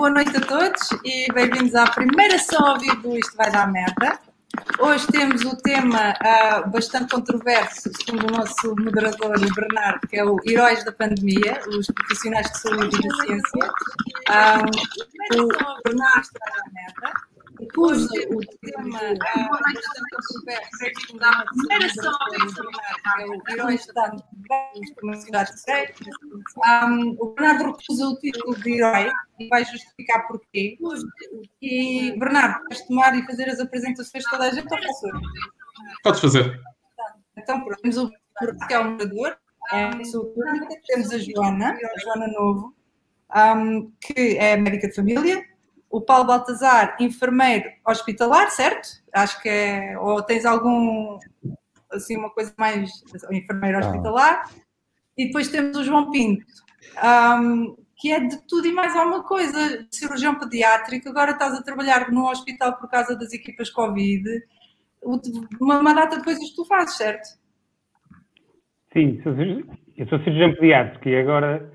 boa noite a todos e bem-vindos à primeira sessão ao vivo do Isto Vai Dar Merda. Hoje temos o tema uh, bastante controverso, segundo o nosso moderador, o Bernardo, que é o Heróis da Pandemia, os profissionais de saúde e da ciência. Um, o Bernardo está na merda cujo o tema é o Heróis da O Bernardo recusa o título de herói e vai justificar porquê. E, Bernardo, queres tomar e fazer as apresentações toda a gente ou faço Podes fazer. Então, pronto, temos o que é o moderador, é temos a Joana, a Joana Novo, um, que é médica de família, o Paulo Baltazar, enfermeiro hospitalar, certo? Acho que é, ou tens algum, assim, uma coisa mais, enfermeiro ah. hospitalar, e depois temos o João Pinto, um, que é de tudo e mais alguma coisa, cirurgião pediátrico, agora estás a trabalhar num hospital por causa das equipas Covid, uma, uma data de coisas que tu fazes, certo? Sim, eu sou cirurgião pediátrico e agora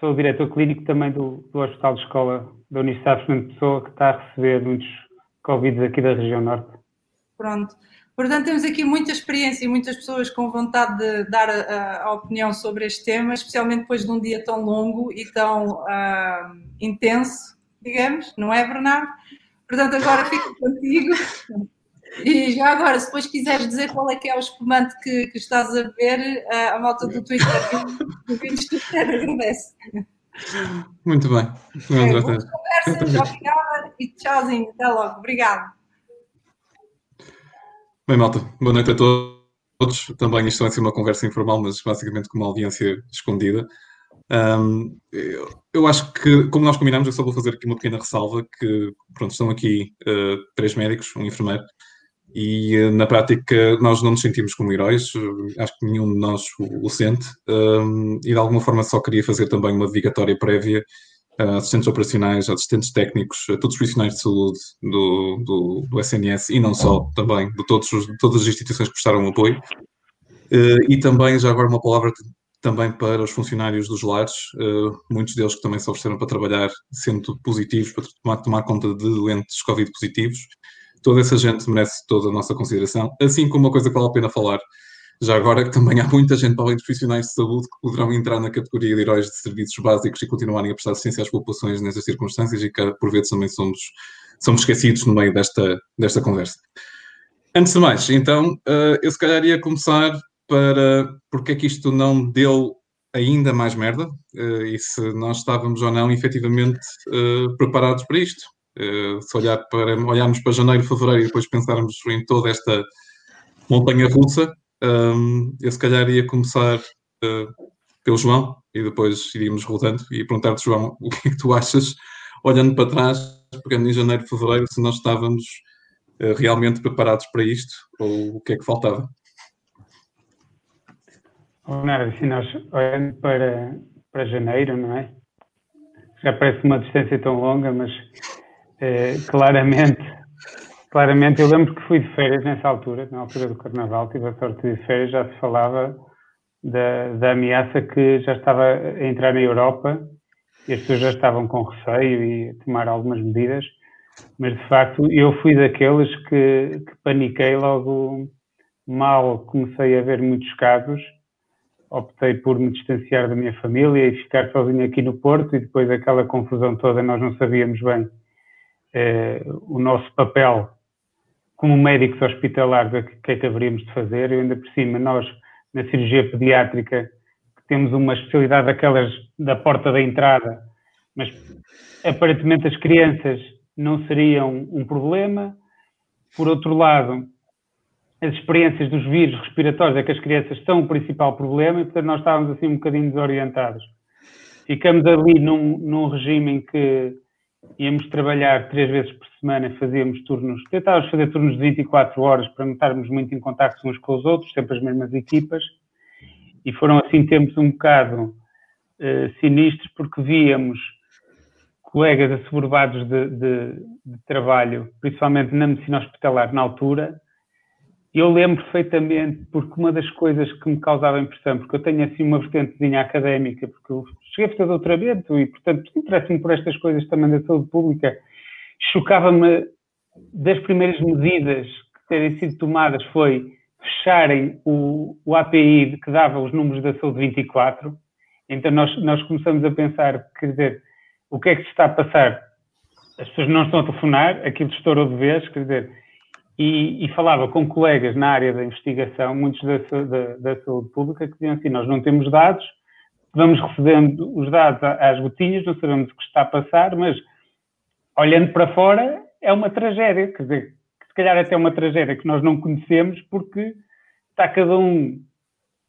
sou o diretor clínico também do, do Hospital de Escola da Universidade Fernando Pessoa, que está a receber muitos Covid aqui da região norte. Pronto. Portanto, temos aqui muita experiência e muitas pessoas com vontade de dar a, a opinião sobre este tema, especialmente depois de um dia tão longo e tão uh, intenso, digamos, não é, Bernardo? Portanto, agora fico contigo. E já agora, se depois quiseres dizer qual é que é o espumante que, que estás a ver, uh, a malta do Twitter do Twitter agradece. Muito bem. É, boas conversas, obrigada e tchauzinho. Até logo. Obrigado. Bem, malta, boa noite a todos. Também isto vai ser uma conversa informal, mas basicamente com uma audiência escondida. Um, eu, eu, acho que, como nós combinamos, eu só vou fazer aqui uma pequena ressalva que, pronto, estão aqui uh, três médicos, um enfermeiro, e uh, na prática nós não nos sentimos como heróis, uh, acho que nenhum de nós o, sente, e de alguma forma só queria fazer também uma dedicatória prévia a assistentes operacionais, assistentes técnicos, a todos os profissionais de saúde do, do, do SNS e não só, também de, todos os, de todas as instituições que prestaram apoio. Uh, e também, já agora, uma palavra também para os funcionários dos lares, muitos deles que também se ofereceram para trabalhar sendo positivos, para tomar, tomar conta de doentes Covid positivos. Toda essa gente merece toda a nossa consideração, assim como uma coisa que vale a pena falar, já agora que também há muita gente, além dos profissionais de saúde, que poderão entrar na categoria de heróis de serviços básicos e continuarem a prestar assistência às populações nessas circunstâncias e que, por vezes, também somos, somos esquecidos no meio desta, desta conversa. Antes de mais, então, uh, eu se calhar ia começar para porque é que isto não deu ainda mais merda uh, e se nós estávamos ou não efetivamente uh, preparados para isto. Se olhar para, olharmos para janeiro, fevereiro e depois pensarmos em toda esta montanha russa, um, eu se calhar ia começar uh, pelo João e depois iríamos rodando e perguntar-te, João, o que é que tu achas, olhando para trás, pegando em janeiro, fevereiro, se nós estávamos uh, realmente preparados para isto ou o que é que faltava? Leonardo, se nós olhando para, para janeiro, não é? Já parece uma distância tão longa, mas eh, claramente. Claramente, eu lembro que fui de férias nessa altura, na altura do Carnaval, tive a sorte de férias, já se falava da, da ameaça que já estava a entrar na Europa e as pessoas já estavam com receio e a tomar algumas medidas, mas de facto eu fui daqueles que, que paniquei logo mal. Comecei a ver muitos casos, optei por me distanciar da minha família e ficar sozinho aqui no Porto e depois aquela confusão toda nós não sabíamos bem o nosso papel como médicos hospitalares, o que é que haveríamos de fazer? Eu ainda por cima, nós, na cirurgia pediátrica, temos uma especialidade daquelas da porta da entrada, mas aparentemente as crianças não seriam um problema. Por outro lado, as experiências dos vírus respiratórios é que as crianças são o principal problema e, portanto, nós estávamos assim um bocadinho desorientados. Ficamos ali num, num regime em que íamos trabalhar três vezes por semana, fazíamos turnos, tentávamos fazer turnos de 24 horas para não estarmos muito em contato uns com os outros, sempre as mesmas equipas, e foram assim tempos um bocado uh, sinistros, porque víamos colegas assoberbados de, de, de, trabalho, principalmente na medicina hospitalar na altura, eu lembro perfeitamente, porque uma das coisas que me causava impressão, porque eu tenho assim uma vertentezinha académica, porque eu cheguei a fazer doutoramento e, portanto, interesso-me por estas coisas também da saúde pública, chocava-me das primeiras medidas que terem sido tomadas foi fecharem o, o API que dava os números da saúde 24. Então nós, nós começamos a pensar, quer dizer, o que é que se está a passar? As pessoas não estão a telefonar, aquilo estourou de vez, quer dizer, e, e, falava com colegas na área da investigação, muitos da, da, da, saúde pública, que diziam assim: Nós não temos dados, vamos recebendo os dados às gotinhas, não sabemos o que está a passar, mas olhando para fora é uma tragédia, quer dizer, se calhar até uma tragédia que nós não conhecemos, porque está cada um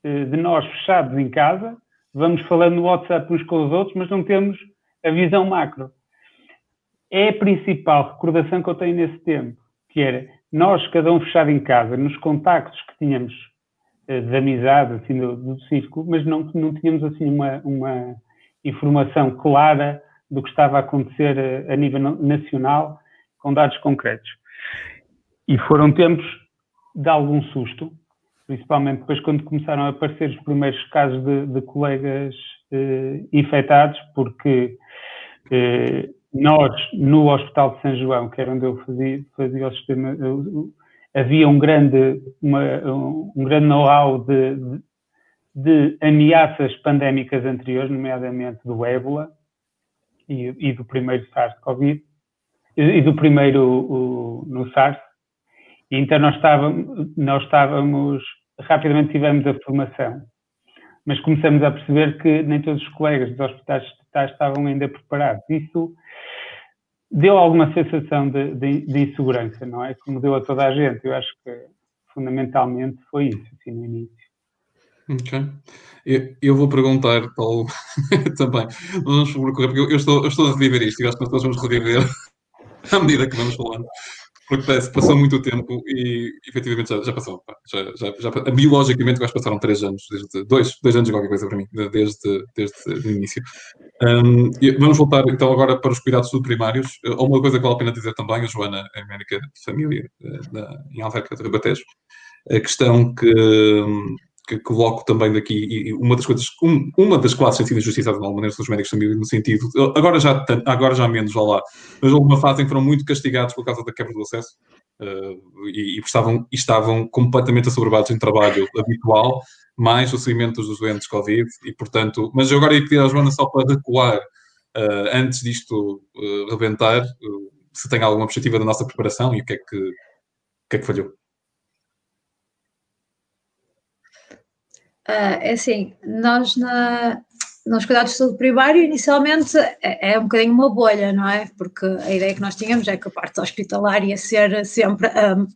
eh, de nós fechados em casa, vamos falando no WhatsApp uns com os outros, mas não temos a visão macro. É a principal recordação que eu tenho nesse tempo, que era nós, cada um fechado em casa, nos contactos que tínhamos eh, de amizade, assim, do, do círculo, mas não, não tínhamos, assim, uma, uma informação clara do que estava a acontecer a, eh, a nível nacional, com dados concretos. E foram tempos de algum susto, principalmente depois quando começaram a aparecer os primeiros casos de, de colegas eh, infectados, porque eh, nós, no Hospital de São João, que era onde eu fazia, fazia o sistema, havia um grande, uma, um grande know-how de, de, de, ameaças pandémicas anteriores, nomeadamente do ébola e, e do primeiro SARS-CoV, e, do primeiro o, no SARS. E então nós estávamos, nós estávamos, rapidamente tivemos a formação, mas começamos a perceber que nem todos os colegas dos hospitais estavam ainda preparados. Isso deu alguma sensação de, de, de, insegurança, não é? Como deu a toda a gente. Eu acho que fundamentalmente foi isso, assim, no início. Ok. Eu, eu vou perguntar, Paulo, também. Vamos percorrer, porque eu, eu, estou, eu estou a reviver isto e acho que nós vamos reviver à medida que vamos falando. Porque parece passou muito tempo e efetivamente já, já passou. Já, já, já, biologicamente, acho que passaram três anos, desde, dois, dois anos de qualquer coisa para mim, desde, desde o início. Um, vamos voltar então agora para os cuidados subprimários. Uma coisa que vale a pena dizer também, a Joana é médica de família na, em Alverca de Ribatejo, a questão que que coloco também daqui, uma das coisas, um, uma das classes tem sido injustiçada de alguma maneira os médicos família, no sentido, agora já, agora já menos, já lá, mas houve uma fase em que foram muito castigados por causa da quebra do acesso uh, e, e, estavam, e estavam completamente assoberbados em trabalho habitual, mais o seguimento dos doentes Covid, e portanto, mas eu agora ia pedir à Joana só para recuar, uh, antes disto uh, rebentar, se tem alguma perspectiva da nossa preparação e o que é que, o que, é que falhou. Uh, é assim, nós na, nos cuidados de saúde primário, inicialmente é, é, um bocadinho uma bolha, não é? Porque a ideia que nós tínhamos é que a parte hospitalar ia ser sempre um,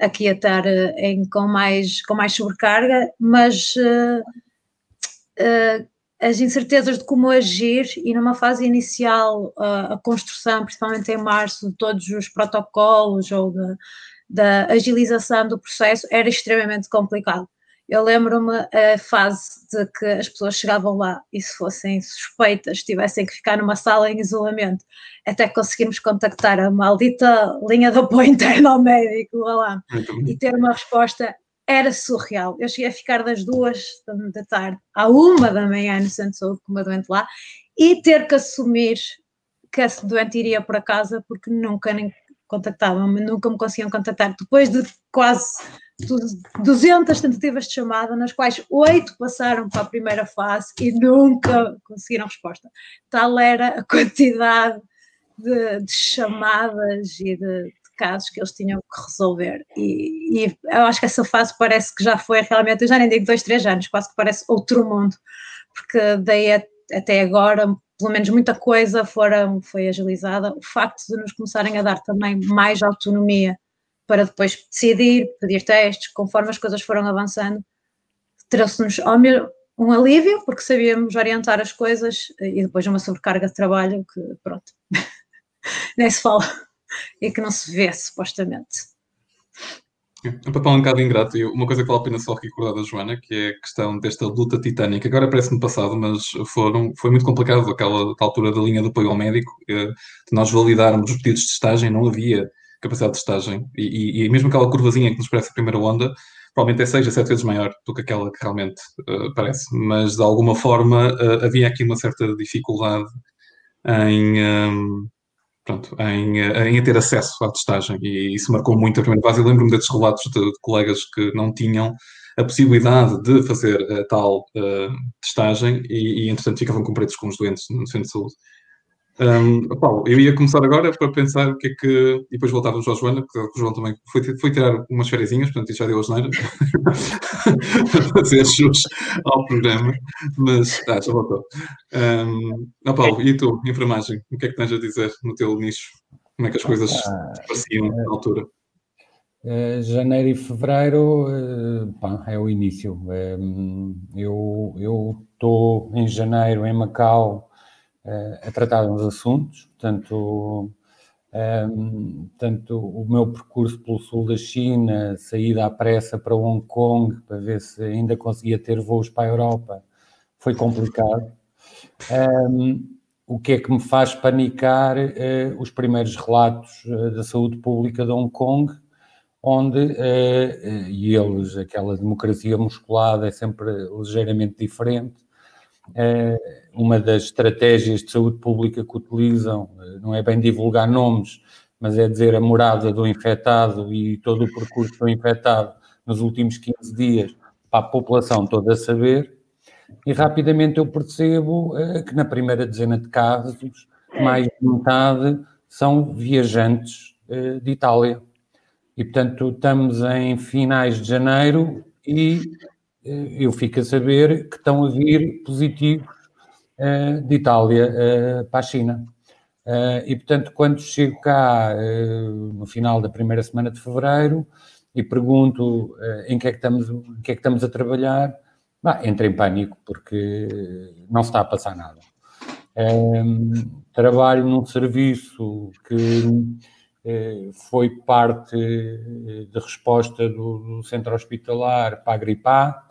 aqui a estar uh, em, com, mais, com mais sobrecarga, mas uh, uh, as incertezas de como agir e numa fase inicial a construção, principalmente em março, de todos os protocolos ou da agilização do processo era extremamente complicado. Eu lembro-me a fase de que as pessoas chegavam lá e se fossem suspeitas tivessem que ficar numa sala em isolamento até conseguirmos contactar a maldita linha de apoio interno ao médico lá e ter uma resposta era surreal. Eu cheguei a ficar das duas da tarde à uma da manhã no centro de saúde com uma doente lá e ter que assumir que esse doente iria para casa porque nunca nem contactavam, nunca me conseguiam contactar. Depois de quase 200 tentativas de chamada, nas quais oito passaram para a primeira fase e nunca conseguiram resposta. Tal era a quantidade de, de chamadas e de, de, casos que eles tinham que resolver. E, e, eu acho que essa fase parece que já foi realmente, eu já nem digo dois, três anos, quase que parece outro mundo, porque daí até agora, pelo menos muita coisa foram, foi agilizada. O facto de nos começarem a dar também mais autonomia para depois decidir, pedir testes, conforme as coisas foram avançando, trouxe-nos um alívio, porque sabíamos orientar as coisas e depois uma sobrecarga de trabalho que, pronto, nem se fala e que não se vê, supostamente. É um papel um bocado ingrato e uma coisa que vale a pena só recordar da Joana, que é a questão desta luta titânica, agora parece-me passado, mas foram, foi muito complicado aquela altura da linha de apoio ao médico, eh, de nós validarmos os pedidos de estagem, não havia capacidade de testagem e, e, mesmo aquela curvazinha que nos parece a primeira onda, provavelmente é 6 a 7 vezes maior do que aquela que realmente uh, parece. Mas de alguma forma uh, havia aqui uma certa dificuldade em, um, pronto, em, em ter acesso à testagem e isso marcou muito a primeira fase. Eu lembro-me desses relatos de, de, colegas que não tinham a possibilidade de fazer a tal uh, testagem e, e, entretanto, ficavam com pretos com os doentes no centro de saúde. Um, Paulo, eu ia começar agora para pensar o que é que. E depois voltávamos ao Joana, porque o João também foi, foi tirar umas férias, portanto, isso já deu a geneira fazer jus ao programa, mas ah, já voltou. Um, oh, Paulo, e tu, enfermagem, o que é que tens a dizer no teu nicho? Como é que as coisas ah, pareciam na altura? Uh, janeiro e fevereiro uh, pá, é o início. Eu estou em janeiro em Macau a tratar uns assuntos, portanto, um, tanto o meu percurso pelo sul da China, saída à pressa para Hong Kong, para ver se ainda conseguia ter voos para a Europa, foi complicado. Um, o que é que me faz panicar uh, os primeiros relatos uh, da saúde pública de Hong Kong, onde, uh, e eles, aquela democracia musculada é sempre ligeiramente diferente, uma das estratégias de saúde pública que utilizam eh, não é bem divulgar nomes, mas é dizer a morada do infectado e todo o percurso do infectado nos últimos 15 dias para a população toda saber. E rapidamente eu percebo eh, que na primeira dezena de casos, mais de metade são viajantes eh, de Itália. E, portanto, estamos em finais de janeiro e eu fico a saber que estão a vir positivos uh, de Itália uh, para a China. Uh, e, portanto, quando chego cá no final da primeira semana de fevereiro e pergunto em, que é que estamos, em que é que estamos a trabalhar, bah, entro em pânico porque não se está a passar nada. trabalho num serviço que foi parte de resposta do, do centro hospitalar para a gripe A,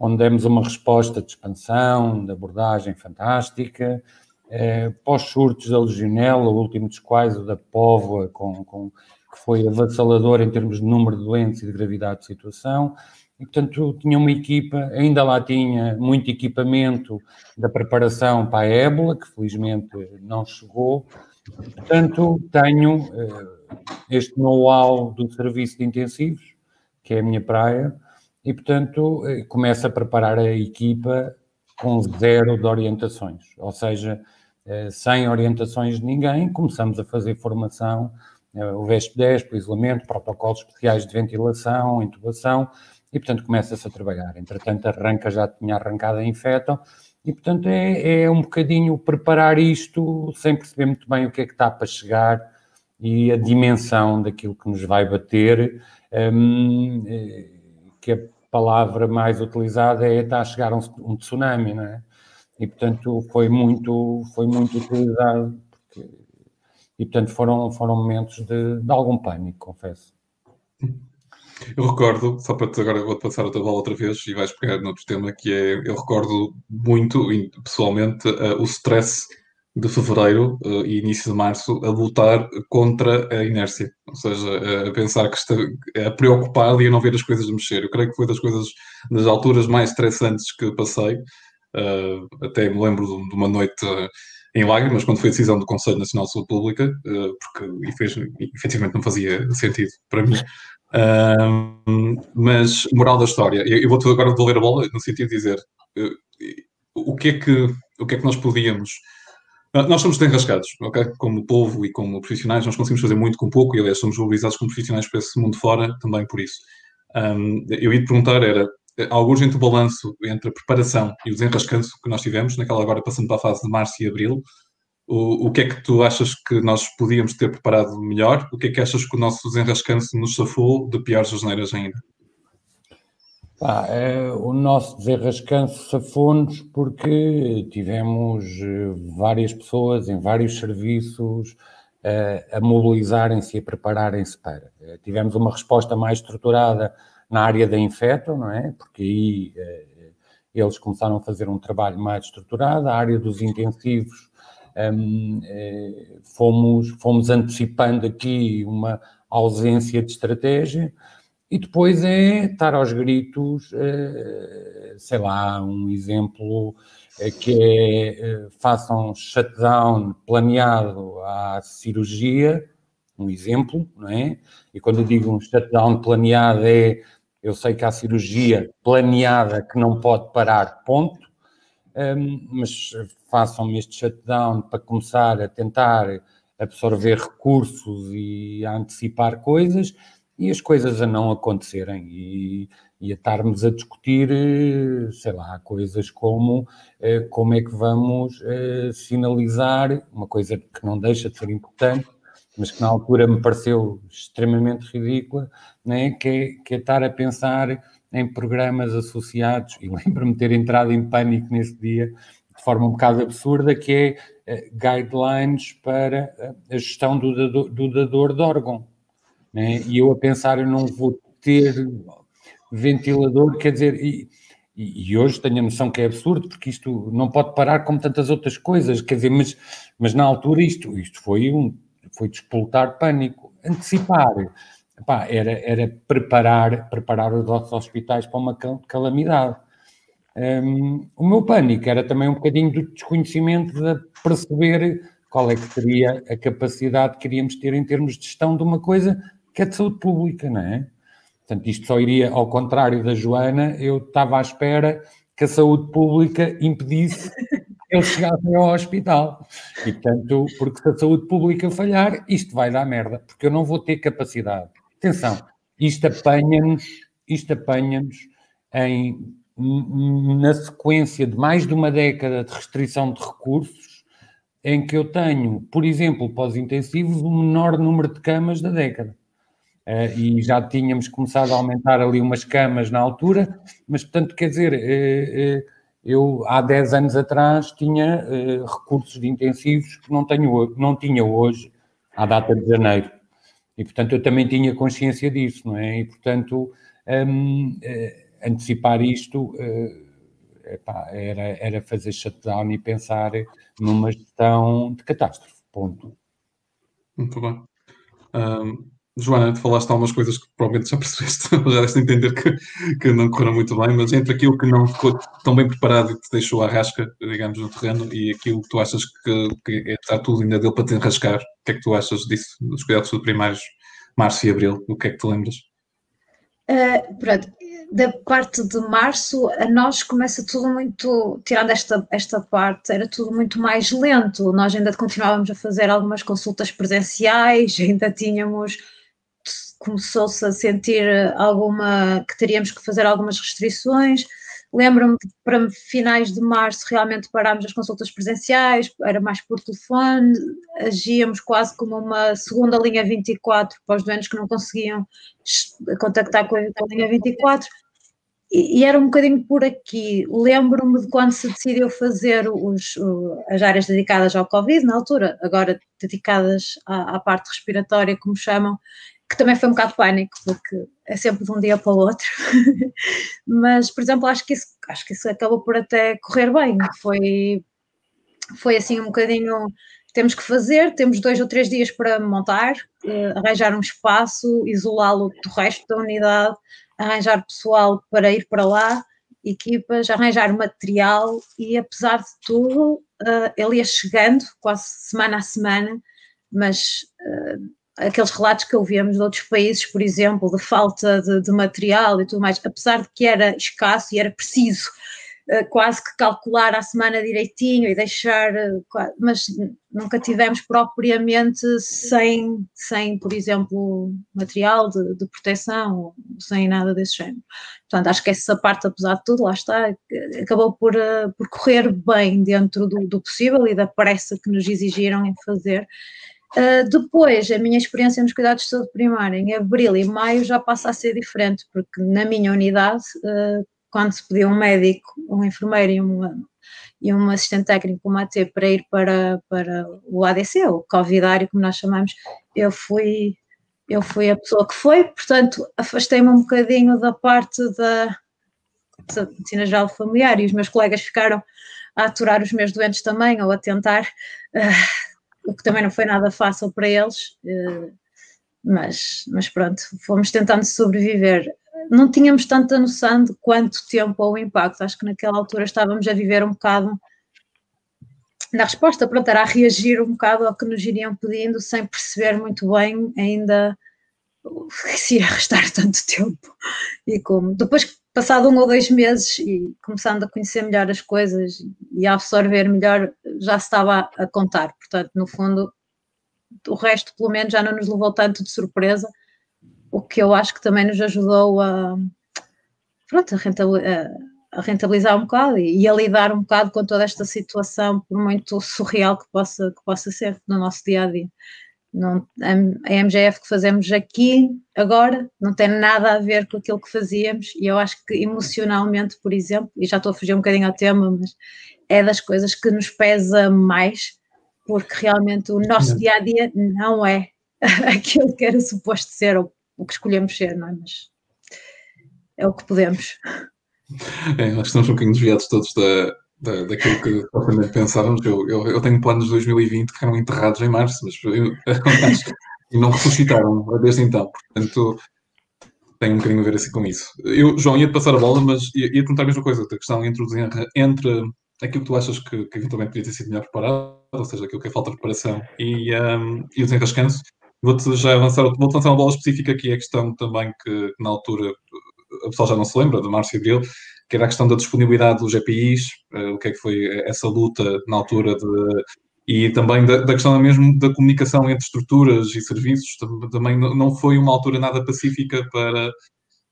onde demos uma resposta de expansão, de abordagem fantástica, eh, pós-surtos da legionela, o último dos quais, o da póvoa, com, com, que foi avassalador em termos de número de doentes e de gravidade de situação, e, portanto, tinha uma equipa, ainda lá tinha muito equipamento da preparação para a ébola, que felizmente não chegou. Portanto, tenho eh, este know-how do serviço de intensivos, que é a minha praia, e, portanto, eh, começa a preparar a equipa com zero de orientações, ou seja, eh, sem orientações de ninguém, começamos a fazer formação, eh, o VESP-10, o isolamento, protocolos especiais de ventilação, intubação, e, portanto, começa-se a trabalhar. Entretanto, arranca, já tinha arrancado a infeto, e, portanto, é, é um bocadinho preparar isto sem perceber muito bem o que é que está para chegar e a dimensão daquilo que nos vai bater. Um, que a palavra mais utilizada é está a chegar um, um tsunami, não é? E, portanto, foi muito, foi muito utilizado porque, e, portanto, foram, foram momentos de, de algum pânico, confesso. Eu recordo, só para te agora vou-te passar a tua bola outra vez e vais pegar noutro tema, que é, eu recordo muito, pessoalmente, uh, o stress de fevereiro uh, e início de março a lutar contra a inércia, ou seja, a pensar que está a preocupado e a não ver as coisas mexer. Eu creio que foi das coisas, das alturas mais estressantes que passei. Uh, até me lembro de, uma noite uh, em lágrimas quando foi a decisão do Conselho Nacional de Saúde Pública, porque e fez, efetivamente não fazia sentido para mim. mas, moral da história, eu, eu vou-te agora devolver a bola no sentido de dizer o que é que, o que, é que nós podíamos nós somos desenrascados, ok? Como povo e como profissionais, nós conseguimos fazer muito com pouco e, aliás, somos valorizados como profissionais para esse mundo fora também por isso. Um, eu ia te perguntar, era, alguns entre o balanço entre a preparação e o desenrascanço que nós tivemos, naquela agora passando para a fase de março e abril, o, o que é que tu achas que nós podíamos ter preparado melhor? O que é que achas que o nosso desenrascanço nos safou de piores asneiras ainda? Ah, é, o nosso desenrascanço safou-nos porque tivemos eh, várias pessoas em vários serviços uh, a mobilizarem-se e a prepararem-se para. Uh, tivemos uma resposta mais estruturada na área da infeto, não é? Porque aí eles começaram a fazer um trabalho mais estruturado. A área dos intensivos, um, fomos, fomos antecipando aqui uma ausência de estratégia, e depois é estar aos gritos, sei lá, um exemplo que é façam shutdown planeado à cirurgia, um exemplo, não é? E quando eu digo um shutdown planeado é eu sei que há cirurgia planeada que não pode parar, ponto, mas façam-me este shutdown para começar a tentar absorver recursos e a antecipar coisas e as coisas a não acontecerem e, e a estarmos a discutir, sei lá, coisas como eh, como é que vamos eh, sinalizar, uma coisa que não deixa de ser importante, mas que na altura me pareceu extremamente ridícula, né? que, é, que é estar a pensar em programas associados, e lembro-me ter entrado em pânico nesse dia, de forma um bocado absurda, que é guidelines para a gestão do dador, do dador de órgão. Né? E eu a pensar, eu não vou ter ventilador, quer dizer, e, e, hoje tenho a noção que é absurdo, porque isto não pode parar como tantas outras coisas, quer dizer, mas, mas na altura isto, isto foi um foi despoltar pânico, antecipar. Epá, era, era preparar, preparar os nossos hospitais para uma calamidade. Um, o meu pânico era também um bocadinho do desconhecimento de perceber qual é que seria a capacidade que queríamos ter em termos de gestão de uma coisa que é de saúde pública, não é? Portanto, isto só iria ao contrário da Joana, eu estava à espera que a saúde pública impedisse eles chegassem ao hospital. E, portanto, porque se a saúde pública falhar, isto vai dar merda, porque eu não vou ter capacidade. Atenção, isto apanha-nos, isto apanha-nos em, na sequência de mais de uma década de restrição de recursos, em que eu tenho, por exemplo, pós-intensivos, o menor número de camas da década. Uh, e já tínhamos começado a aumentar ali umas camas na altura, mas, portanto, quer dizer, uh, uh, eu, há 10 anos atrás, tinha recursos de intensivos que não, tenho, não tinha hoje, à data de janeiro. E, portanto, eu também tinha consciência disso, não é? E, portanto, um, antecipar isto epá, era, era fazer shutdown e pensar numa gestão de catástrofe. Ponto. Muito bem. Um, Joana, tu falaste algumas coisas que provavelmente já percebeste, já deste a entender que, que não correram muito bem, mas entre aquilo que não ficou tão bem preparado e te deixou à rasca, digamos, no terreno, e aquilo que tu achas que, que é estar tudo ainda dele para te enrascar, o que é que tu achas disso, dos cuidados primários, março e abril? O que é que te lembras? Uh, pronto, da parte de março, a nós começa tudo muito, tirando esta, esta parte, era tudo muito mais lento. Nós ainda continuávamos a fazer algumas consultas presenciais, ainda tínhamos começou-se a sentir alguma que teríamos que fazer algumas restrições. Lembro-me que para finais de março realmente parámos as consultas presenciais, era mais por telefone, agíamos quase como uma segunda linha 24 para os doentes que não conseguiam contactar com a, linha 24. E, era um bocadinho por aqui. Lembro-me de quando se decidiu fazer os, as áreas dedicadas ao Covid, na altura, agora dedicadas à, à parte respiratória, como chamam, que também foi um bocado pânico, porque é sempre de um dia para o outro. Mas, por exemplo, acho que isso, acho que isso acabou por até correr bem. Foi, foi assim um bocadinho. Temos que fazer, temos dois ou três dias para montar, uh, arranjar um espaço, isolá-lo do resto da unidade, arranjar pessoal para ir para lá, equipas, arranjar material e, apesar de tudo, uh, ele ia chegando quase semana a semana, mas uh, aqueles relatos que ouvíamos de outros países, por exemplo, de falta de, de, material e tudo mais, apesar de que era escasso e era preciso uh, quase que calcular a semana direitinho e deixar, uh, mas nunca tivemos propriamente sem, sem por exemplo, material de, de proteção, sem nada desse género. Portanto, acho que essa parte, apesar de tudo, lá está, acabou por, uh, por correr bem dentro do, do possível e da pressa que nos exigiram em fazer. Uh, depois, a minha experiência nos cuidados de saúde primária em abril e maio já passa a ser diferente, porque na minha unidade, uh, quando se pediu um médico, um enfermeiro e, uma, e um assistente técnico, uma AT, para ir para, para o ADC, o Covidário, como nós chamamos, eu fui, eu fui a pessoa que foi, portanto, afastei-me um bocadinho da parte da, da medicina geral familiar e os meus colegas ficaram a aturar os meus doentes também, ou a tentar. Uh, o que também não foi nada fácil para eles. Eh, mas, mas pronto, fomos tentando sobreviver. Não tínhamos tanta noção de quanto tempo ou impacto. Acho que naquela altura estávamos a viver um bocado na resposta, pronto, era a reagir um bocado ao que nos iriam pedindo, sem perceber muito bem ainda se ia restar tanto tempo e como. Depois, passado um ou dois meses e começando a conhecer melhor as coisas e a absorver melhor, já se estava a contar. Portanto, no fundo, o resto, pelo menos, já não nos levou tanto de surpresa, o que eu acho que também nos ajudou a, pronto, a, rentabilizar, um bocado e, a lidar um bocado com toda esta situação, por muito surreal que possa, que possa ser no nosso dia a dia. Não, a MGF que fazemos aqui agora não tem nada a ver com aquilo que fazíamos e eu acho que emocionalmente, por exemplo, e já estou a fugir um bocadinho ao tema, mas é das coisas que nos pesa mais porque realmente o nosso dia a dia não é aquilo que era suposto ser ou o que escolhemos ser, não é? Mas é o que podemos. É, acho que estamos um bocadinho desviados todos da, da, daquilo que propriamente pensávamos. Eu, eu, eu, tenho planos de 2020 que eram enterrados em março, mas e não ressuscitaram desde então. Portanto, tem um bocadinho a ver assim com isso. Eu, João, ia-te passar a bola, mas ia, ia perguntar a mesma coisa, a questão entre, entre aquilo que tu achas que, que eventualmente podia ter sido melhor preparado, ou seja, aquilo que é falta de preparação, e, um, e o desenrascanço. Vou-te já avançar, vou-te lançar uma bola específica aqui, a questão também que, que na altura a pessoa já não se lembra, de março e abril, que era a questão da disponibilidade dos GPIs, uh, eh, o que é que foi essa luta na altura de, e também da, da, questão mesmo da comunicação entre estruturas e serviços, também não foi uma altura nada pacífica para,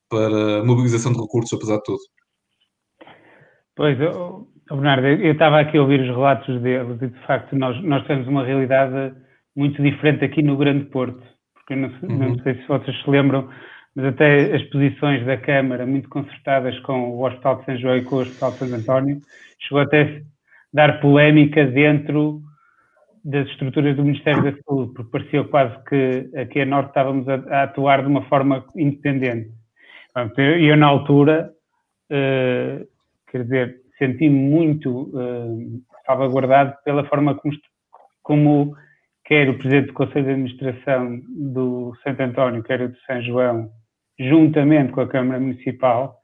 para mobilização de recursos, apesar de tudo. Pois, eu, Bernardo, eu estava aqui a ouvir os relatos deles e de facto nós, nós temos uma realidade muito diferente aqui no Grande Porto, porque eu não, uhum. não sei se vocês se lembram, mas até as posições da Câmara muito concertadas com o Hospital de São João e com o Hospital de Santo António, chegou até a dar polémica dentro das estruturas do Ministério da Saúde, porque parecia quase que aqui a Norte estávamos a, atuar de uma forma independente. E eu, na altura, uh, quer dizer, senti-me muito uh, salvaguardado pela forma como, como quer o Presidente do Conselho de Administração do Santo António, quer o de São João, juntamente com a Câmara Municipal,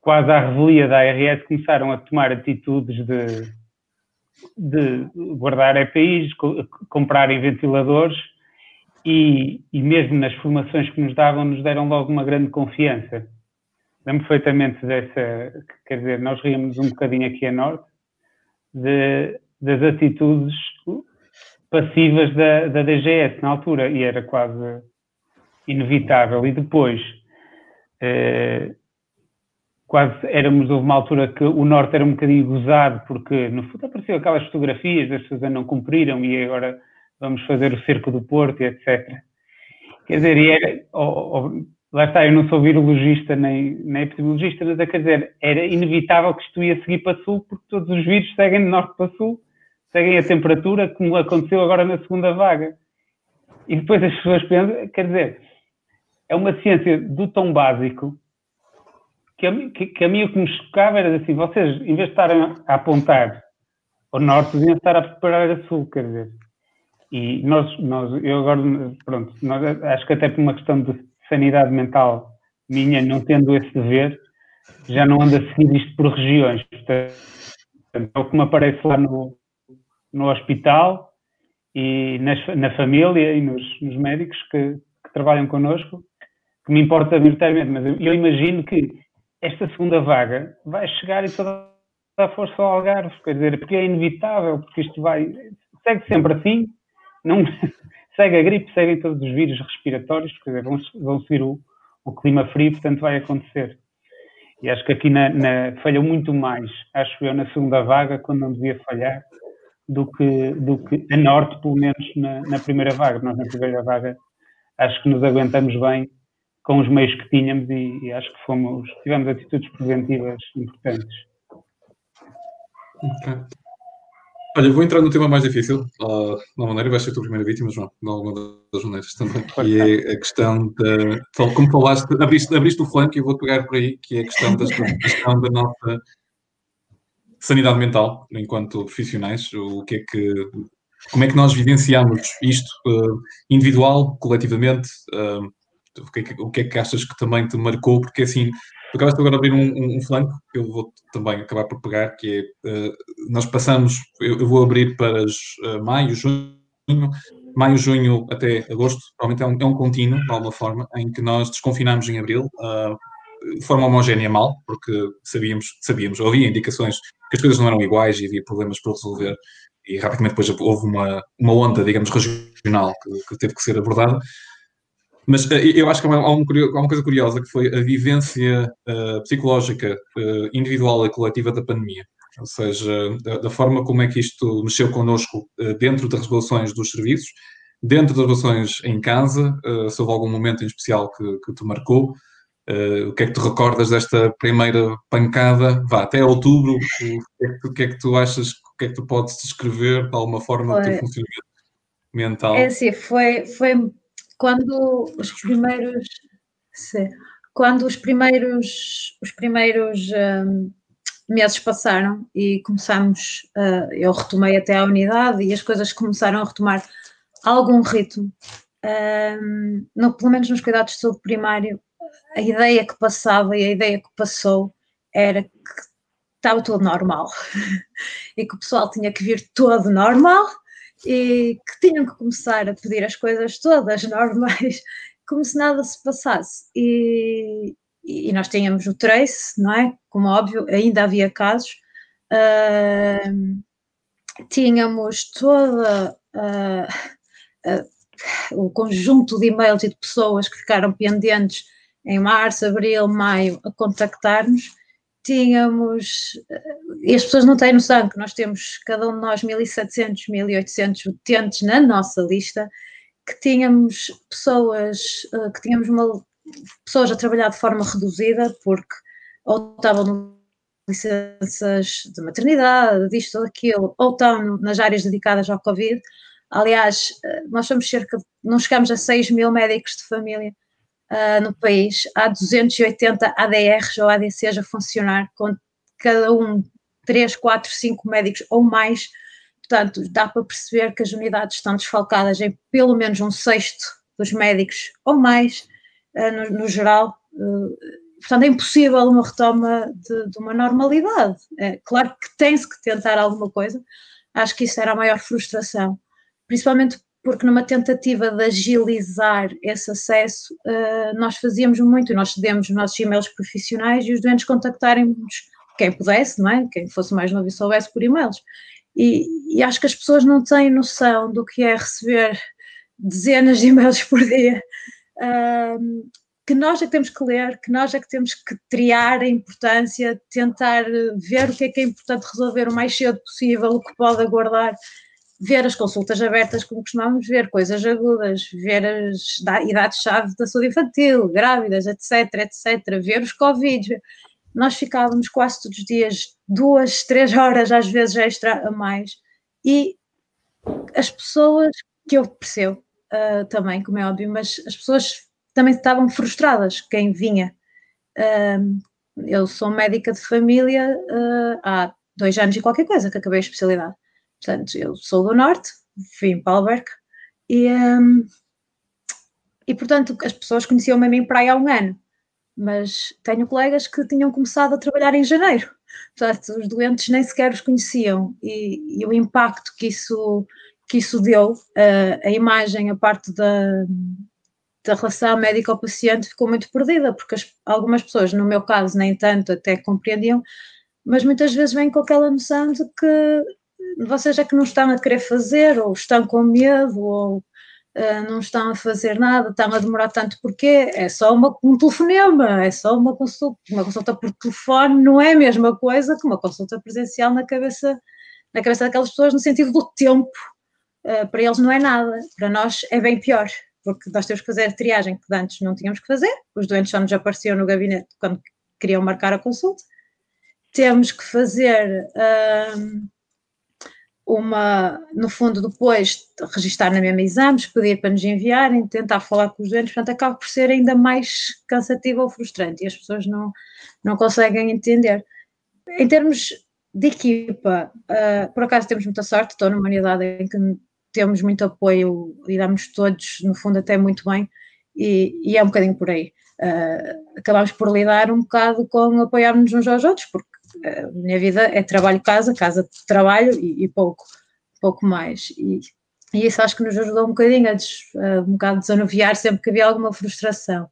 quase à revelia da ARS, começaram a tomar atitudes de, de guardar EPIs, comprarem ventiladores e, e mesmo nas formações que nos davam, nos deram logo uma grande confiança. Lembro perfeitamente dessa, quer dizer, nós ríamos um bocadinho aqui a norte, de, das atitudes passivas da, da DGS na altura, e era quase inevitável. E depois, eh, quase éramos, houve uma altura que o Norte era um bocadinho gozado, porque no fundo apareceu aquelas fotografias das pessoas não cumpriram e agora vamos fazer o cerco do Porto etc. Quer dizer, e era, lá está, eu não sou virologista nem, nem epidemiologista, mas é, quer dizer, era inevitável que isto ia seguir para sul, porque todos os vírus seguem de norte para sul, seguem a temperatura, como aconteceu agora na segunda vaga. E depois as pessoas pensam, quer dizer, é uma ciência do tão básico que a, que, que a mim o que me chocava era assim, vocês, em vez de estarem a apontar ao norte, deviam estar a preparar a sul, quer dizer. E nós, nós eu agora, pronto, nós, acho que até por uma questão de sanidade mental minha, não tendo esse dever, já não ando a seguir isto por regiões. Portanto, é o que me aparece lá no, no hospital e nas, na família e nos, nos médicos que, que, trabalham connosco, que me importa maioritariamente, mas eu, eu, imagino que esta segunda vaga vai chegar e toda a força ao Algarve, quer dizer, porque é inevitável, porque isto vai, segue sempre assim, não, segue a gripe, seguem todos os vírus respiratórios, quer dizer, vão, vão seguir o, o clima frio, portanto vai acontecer. E acho que aqui na, na, falhou muito mais, acho eu, na segunda vaga, quando não devia falhar, do que, do que a norte, pelo menos na, na primeira vaga. Nós na primeira vaga acho que nos aguentamos bem com os meios que tínhamos e, e acho que fomos, tivemos atitudes preventivas importantes. Okay. Olha, vou entrar no tema mais difícil, uh, de uma maneira, vais ser a tua primeira vítima, João, de alguma das maneiras também, que é a questão da. Como falaste, abriste, abriste o flanco e vou pegar por aí, que é a questão da, a questão da nossa sanidade mental, enquanto profissionais, o que é que como é que nós vivenciamos isto uh, individual, coletivamente? Uh, o, que é que, o que é que achas que também te marcou? Porque assim, tu acabaste agora de abrir um, um, um, flanco que eu vou também acabar por pegar, que é, uh, nós passamos, eu, eu, vou abrir para maio, junho, maio, junho até agosto, provavelmente é um, é um contínuo, de alguma forma, em que nós desconfinamos em abril, de forma homogénea mal, porque sabíamos, sabíamos, havia indicações que as coisas não eram iguais e havia problemas para resolver e rapidamente depois houve uma, uma onda, digamos, regional que, que teve que ser abordada. Mas uh, eu acho que há uma, coisa curiosa que foi a vivência uh, psicológica uh, individual e coletiva da pandemia. Ou seja, da, da forma como é que isto mexeu connosco dentro das regulações dos serviços, dentro das regulações em casa, se houve algum momento em especial que, que te marcou, o que é que tu recordas desta primeira pancada? Vá, até outubro, o que, é que, o que, é que, tu achas, o que é que tu podes descrever de alguma forma foi, do teu funcionamento mental? É assim, foi, foi quando os primeiros, quando os primeiros, os primeiros um, meses passaram e começamos, uh, eu retomei até à unidade e as coisas começaram a retomar algum ritmo. Um, no, pelo menos nos cuidados de saúde primário, a ideia que passava e a ideia que passou era que estava tudo normal e que o pessoal tinha que vir todo normal e que tinham que começar a pedir as coisas todas normais, como se nada se passasse. E, e nós tínhamos o trace, não é? Como óbvio, ainda havia casos. Uh, tínhamos toda uh, uh, o conjunto de e-mails e de pessoas que ficaram pendentes em março, abril, maio, a contactar-nos, tínhamos, e as pessoas não têm noção que nós temos, cada um de nós, 1.700, 1.800 utentes na nossa lista, que tínhamos pessoas, eh, que tínhamos uma, pessoas a trabalhar de forma reduzida, porque ou estavam licenças de maternidade, disto ou daquilo, ou estão nas áreas dedicadas ao Covid. Aliás, eh, nós somos cerca, não chegamos a 6 mil médicos de família uh, no país, há 280 ADRs ou ADCs a funcionar, com cada um 3, 4, 5 médicos ou mais. Portanto, dá para perceber que as unidades estão desfalcadas em pelo menos um sexto dos médicos ou mais, uh, no, no, geral. Uh, portanto, é impossível uma retoma de, de uma normalidade. É, claro que tem-se que tentar alguma coisa, acho que isso era a maior frustração, principalmente porque numa tentativa de agilizar esse acesso, uh, nós fazíamos muito, nós cedemos os nossos e-mails profissionais e os doentes contactarem-nos, quem pudesse, não é? Quem fosse mais novo e soubesse por e-mails. E, e, acho que as pessoas não têm noção do que é receber dezenas de e-mails por dia, que nós é que temos que ler, que nós é que temos que triar a importância, tentar ver o que é que é importante resolver o mais cedo possível, o que pode aguardar ver as consultas abertas como costumamos ver, coisas agudas, ver as idades-chave da saúde infantil, grávidas, etc, etc, ver os Covid. Nós ficávamos quase todos os dias duas, três horas, às vezes extra a mais, e as pessoas, que eu percebo uh, também, como é óbvio, mas as pessoas também estavam frustradas, quem vinha. Uh, eu sou médica de família uh, há dois anos e qualquer coisa que acabei a especialidade. Portanto, eu sou do Norte, vim para Alberca e, um, e portanto, as pessoas conheciam-me a mim para aí há um ano, mas tenho colegas que tinham começado a trabalhar em janeiro. Portanto, os doentes nem sequer os conheciam e, e o impacto que isso, que isso deu, uh, a imagem, a parte da, da relação médico-paciente ficou muito perdida, porque as, algumas pessoas, no meu caso, nem tanto, até compreendiam, mas muitas vezes vêm com aquela noção de que vocês é que não estão a querer fazer, ou estão com medo, ou uh, não estão a fazer nada, estão a demorar tanto porque é só uma, um telefonema, é só uma consulta, uma consulta por telefone não é a mesma coisa que uma consulta presencial na cabeça, na cabeça daquelas pessoas no sentido do tempo. Uh, para eles não é nada, para nós é bem pior, porque nós temos que fazer a triagem que antes não tínhamos que fazer, os doentes só nos apareciam no gabinete quando queriam marcar a consulta, temos que fazer uh, uma, no fundo, depois registar na mesma exames, pedir para nos enviarem, tentar falar com os doentes, portanto, acaba por ser ainda mais cansativo ou frustrante e as pessoas não, não conseguem entender. Em termos de equipa, uh, por acaso temos muita sorte, estou numa unidade em que temos muito apoio, lidamos todos, no fundo, até muito bem, e, e é um bocadinho por aí. Uh, acabamos por lidar um bocado com apoiarmos uns aos outros, porque a minha vida é trabalho-casa, casa-trabalho e, e, pouco, pouco mais. E, e, isso acho que nos ajudou um bocadinho a, des, a um bocado desanuviar sempre que havia alguma frustração.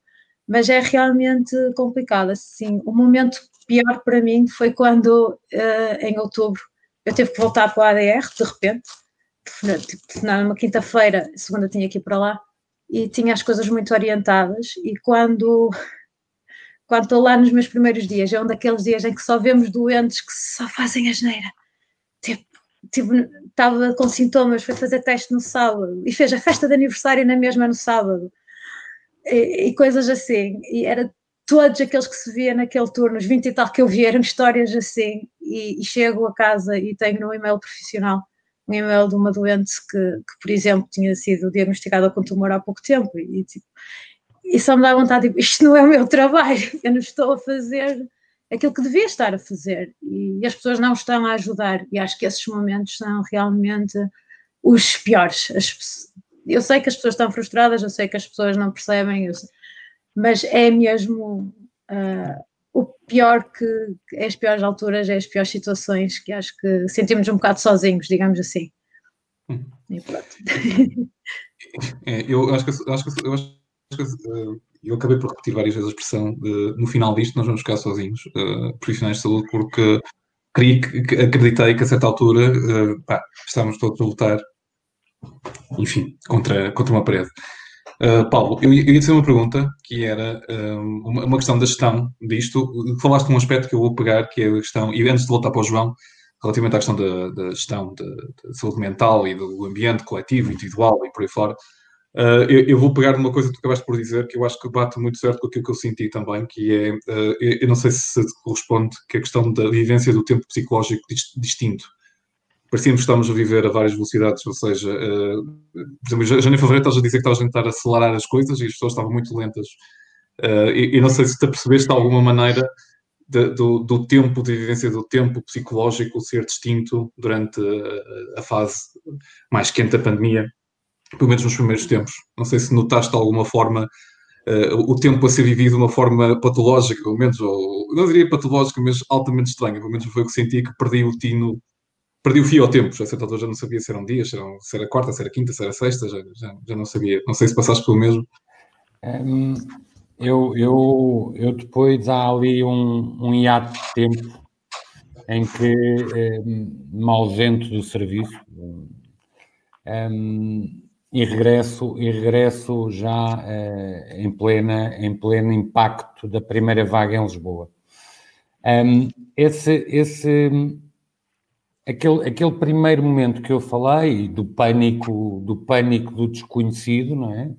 Mas é realmente complicado. Assim, o momento pior para mim foi quando, uh, em outubro, eu tive que voltar para o ADR, de repente, tipo, numa quinta-feira, segunda tinha que ir para lá, e tinha as coisas muito orientadas, e quando quando estou lá nos meus primeiros dias, é um daqueles dias em que só vemos doentes que só fazem asneira. Tipo, tipo, estava com sintomas, foi fazer teste no sábado e fez a festa de aniversário na mesma no sábado e, e coisas assim. E era todos aqueles que se via naquele turno, os 20 e tal que eu vi, eram histórias assim. E, e chego a casa e tenho no e-mail profissional um e-mail de uma doente que, que, por exemplo, tinha sido diagnosticada com tumor há pouco tempo e, e tipo, e só me dá vontade, tipo, isto não é o meu trabalho, eu não estou a fazer aquilo que devia estar a fazer e as pessoas não estão a ajudar e acho que esses momentos são realmente os piores. As, eu sei que as pessoas estão frustradas, eu sei que as pessoas não percebem, sei, mas é mesmo uh, o pior que, é as piores alturas, é as piores situações que acho que sentimos um bocado sozinhos, digamos assim. Hum. E pronto. É, eu acho que, acho que eu acho eu acabei por repetir várias vezes a expressão de, no final disto nós vamos ficar sozinhos, uh, profissionais de saúde, porque acreditei que a certa altura pá, estávamos todos a lutar, enfim, contra, contra uma parede. Paulo, eu, ia fazer uma pergunta que era uma, questão da gestão disto. Falaste de um aspecto que eu vou pegar, que é a questão, e antes de voltar para o João, relativamente à questão da, da gestão da saúde mental e do ambiente coletivo, individual e por aí fora, Uh, eu, eu, vou pegar numa coisa que tu acabaste por dizer, que eu acho que bate muito certo com aquilo que eu senti também, que é, uh, eu não sei se corresponde, que a questão da vivência do tempo psicológico distinto. Parecíamos que estamos a viver a várias velocidades, ou seja, uh, por exemplo, já em fevereiro estás a dizer que estavas a tentar acelerar as coisas e as pessoas estavam muito lentas. e, não sei se te percebeste de alguma maneira de, do, do, tempo, de vivência do tempo psicológico ser distinto durante a, a fase mais quente da pandemia pelo menos nos primeiros tempos. Não sei se notaste de alguma forma uh, o tempo a ser vivido de uma forma patológica, pelo menos, ou não diria patológica, mas altamente estranha. Pelo menos foi o que senti que perdi o tino, perdi o fio ao tempo. Já certa já não sabia se eram dias, se, eram, se era quarta, se era quinta, se era sexta, já, já, já não sabia. Não sei se passaste pelo mesmo. Um, eu, eu, eu depois há ali um, um hiato de tempo em que, um, me ausento do serviço, um, e regresso, e regresso já uh, em, plena, em pleno impacto da primeira vaga em Lisboa. Um, esse, esse, aquele, aquele primeiro momento que eu falei do pânico, do pânico do desconhecido, não é?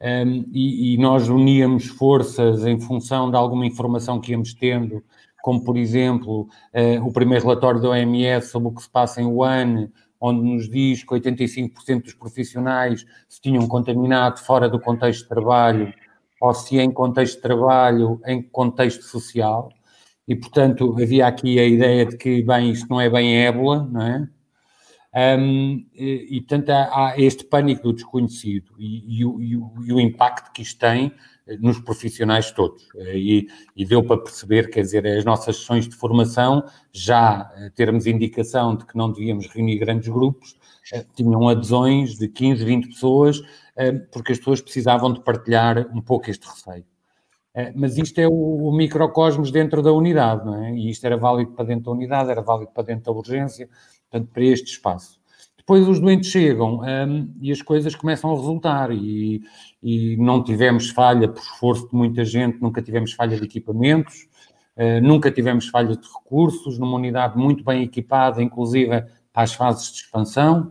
Um, e, e, nós uníamos forças em função de alguma informação que íamos tendo, como por exemplo uh, o primeiro relatório da OMS sobre o que se passa em Wuhan, onde nos diz que 85% dos profissionais se tinham contaminado fora do contexto de trabalho, ou se em contexto de trabalho, em contexto social. E, portanto, havia aqui a ideia de que, bem, isto não é bem ébola, não é? Um, e, portanto, há, há, este pânico do desconhecido e, e, e, e, o, impacto que isto tem nos profissionais todos. E, deu para perceber, quer dizer, as nossas sessões de formação, já eh, termos indicação de que não devíamos reunir grandes grupos, eh, tinham adesões de 15, 20 pessoas, eh, porque as pessoas precisavam de partilhar um pouco este receio. Mas isto é o, microcosmos dentro da unidade, não é? E isto era válido para dentro da unidade, era válido para dentro da urgência, portanto, para este espaço. Depois os doentes chegam um, e as coisas começam a resultar e, e, não tivemos falha por esforço de muita gente, nunca tivemos falha de equipamentos, uh, nunca tivemos falha de recursos, numa unidade muito bem equipada, inclusive para as fases de expansão.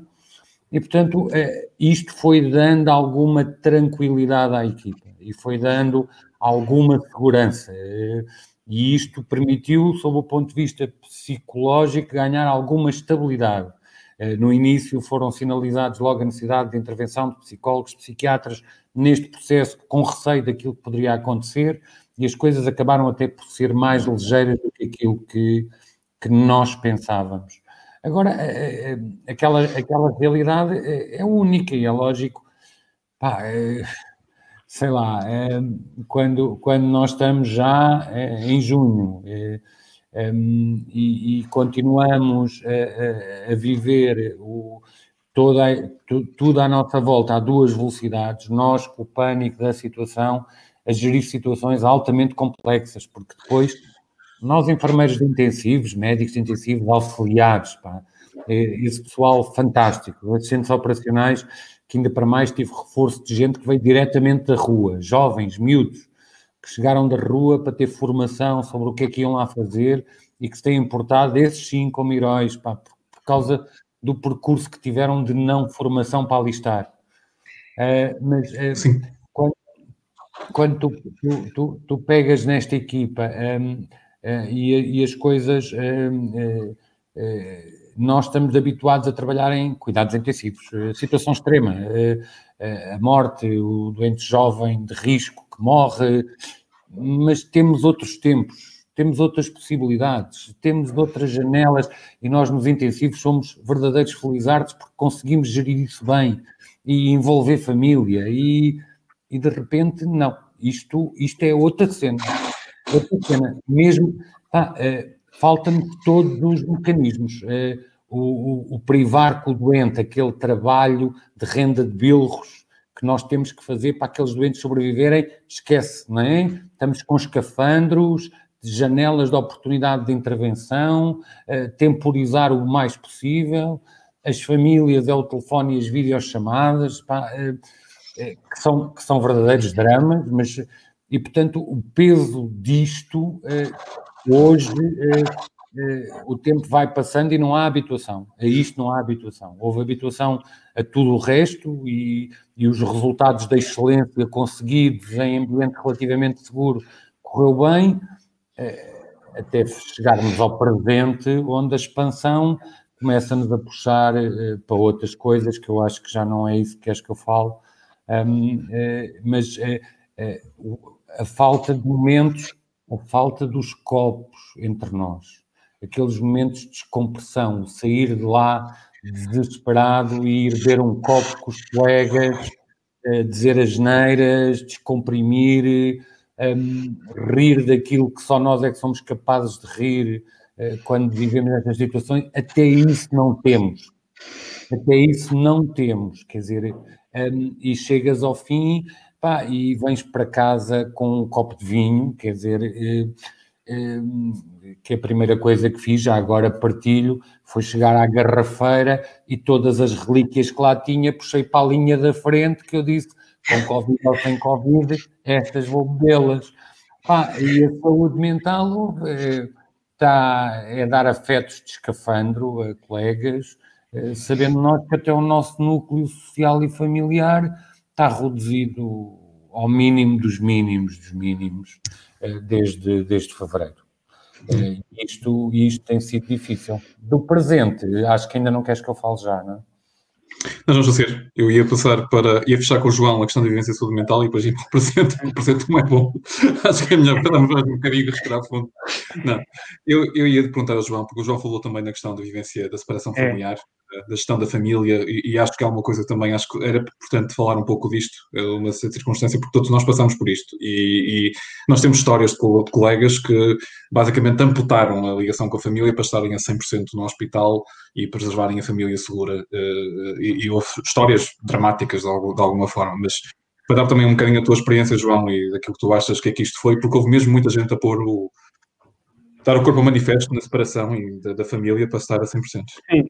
E, portanto, uh, isto foi dando alguma tranquilidade à equipa e foi dando alguma segurança. Uh, e isto permitiu, sob o ponto de vista psicológico, ganhar alguma estabilidade. Eh, no início foram sinalizados logo a necessidade de intervenção de psicólogos, psiquiatras neste processo com receio daquilo que poderia acontecer e as coisas acabaram até por ser mais ligeiras do que aquilo que, que nós pensávamos. Agora, aquela, aquela realidade é única e é lógico, pá, sei lá, quando, quando nós estamos já em junho e, e continuamos a, a viver o, toda, tudo à nossa volta a duas velocidades, nós com o pânico da situação, a gerir situações altamente complexas, porque depois nós enfermeiros de intensivos, médicos de intensivos, auxiliares, pá, esse pessoal fantástico, assistentes operacionais, que ainda para mais tive reforço de gente que veio diretamente da rua, jovens, miúdos, que chegaram da rua para ter formação sobre o que é que iam lá fazer e que se têm importado, esses sim, como heróis, pá, por, por causa do percurso que tiveram de não formação para alistar. Uh, mas uh, quando, quando tu, tu, tu, tu, pegas nesta equipa um, uh, eh, e, e, as coisas, hum, nós estamos habituados a trabalhar em cuidados intensivos, situação extrema, a morte, o doente jovem de risco que morre, mas temos outros tempos temos outras possibilidades, temos outras janelas e nós nos intensivos somos verdadeiros felizardos porque conseguimos gerir isso bem e envolver família e, e de repente, não, isto, isto é outra cena, outra cena, mesmo, pá, uh, falta-me todos os mecanismos, uh, o, o, o privar com o doente, aquele trabalho de renda de bilros, nós temos que fazer para aqueles doentes sobreviverem, esquece, não é? Estamos com escafandros, janelas de oportunidade de intervenção, uh, temporizar o mais possível, as famílias é o telefone e as videochamadas, pá, uh, uh, que, são, que são verdadeiros dramas, mas, e portanto o peso disto, hoje o tempo vai passando e não há habituação, a isto não há habituação. Houve habituação a tudo o resto e, e os resultados da excelência conseguidos em ambiente relativamente seguro correu bem, é, até chegarmos ao presente, onde a expansão começa-nos a puxar uh, para outras coisas, que eu acho que já não é isso que queres que eu falo, uh, mas a falta de momentos, a falta dos copos entre nós, aqueles momentos de descompressão, sair de lá desesperado e ir beber um copo com os colegas, dizer as neiras, descomprimir, um, rir daquilo que só nós é que somos capazes de rir uh, quando vivemos nestas situações, até isso não temos. Até isso não temos, quer dizer, um, e chegas ao fim pá, e vens para casa com um copo de vinho, quer dizer, uh, que a primeira coisa que fiz, já agora partilho, foi chegar à garrafeira e todas as relíquias que lá tinha, puxei para a linha da frente que eu disse, com Covid ou sem Covid, estas vou bebê-las. e a saúde mental é, está, é dar afetos de escafandro a colegas, é, sabendo nós que até o nosso núcleo social e familiar está reduzido ao mínimo dos mínimos dos mínimos é, desde, desde fevereiro. É, isto, isto tem sido difícil. Do presente, acho que ainda não queres que eu fale já, não é? Nós vamos fazer. Eu ia passar para. ia fechar com o João a questão da vivência saúde mental e depois ir para o presente. O presente não é bom. Acho que é melhor para darmos um bocadinho respirar fundo. Não. Eu, eu ia perguntar ao João, porque o João falou também na questão da vivência da separação é. familiar. É da gestão da família, e, e, acho que há uma coisa também, acho que era importante falar um pouco disto, é uma circunstância, porque todos nós passamos por isto, e, e nós temos histórias de, colegas que basicamente amputaram a ligação com a família para estarem a 100% no hospital e preservarem a família segura, uh, e, e, houve histórias dramáticas de, de alguma forma, mas para dar também um bocadinho a tua experiência, João, e daquilo que tu achas que é que isto foi, porque houve mesmo muita gente a pôr o dar o corpo a manifesto na separação e da, da família para estar a 100%. Sim,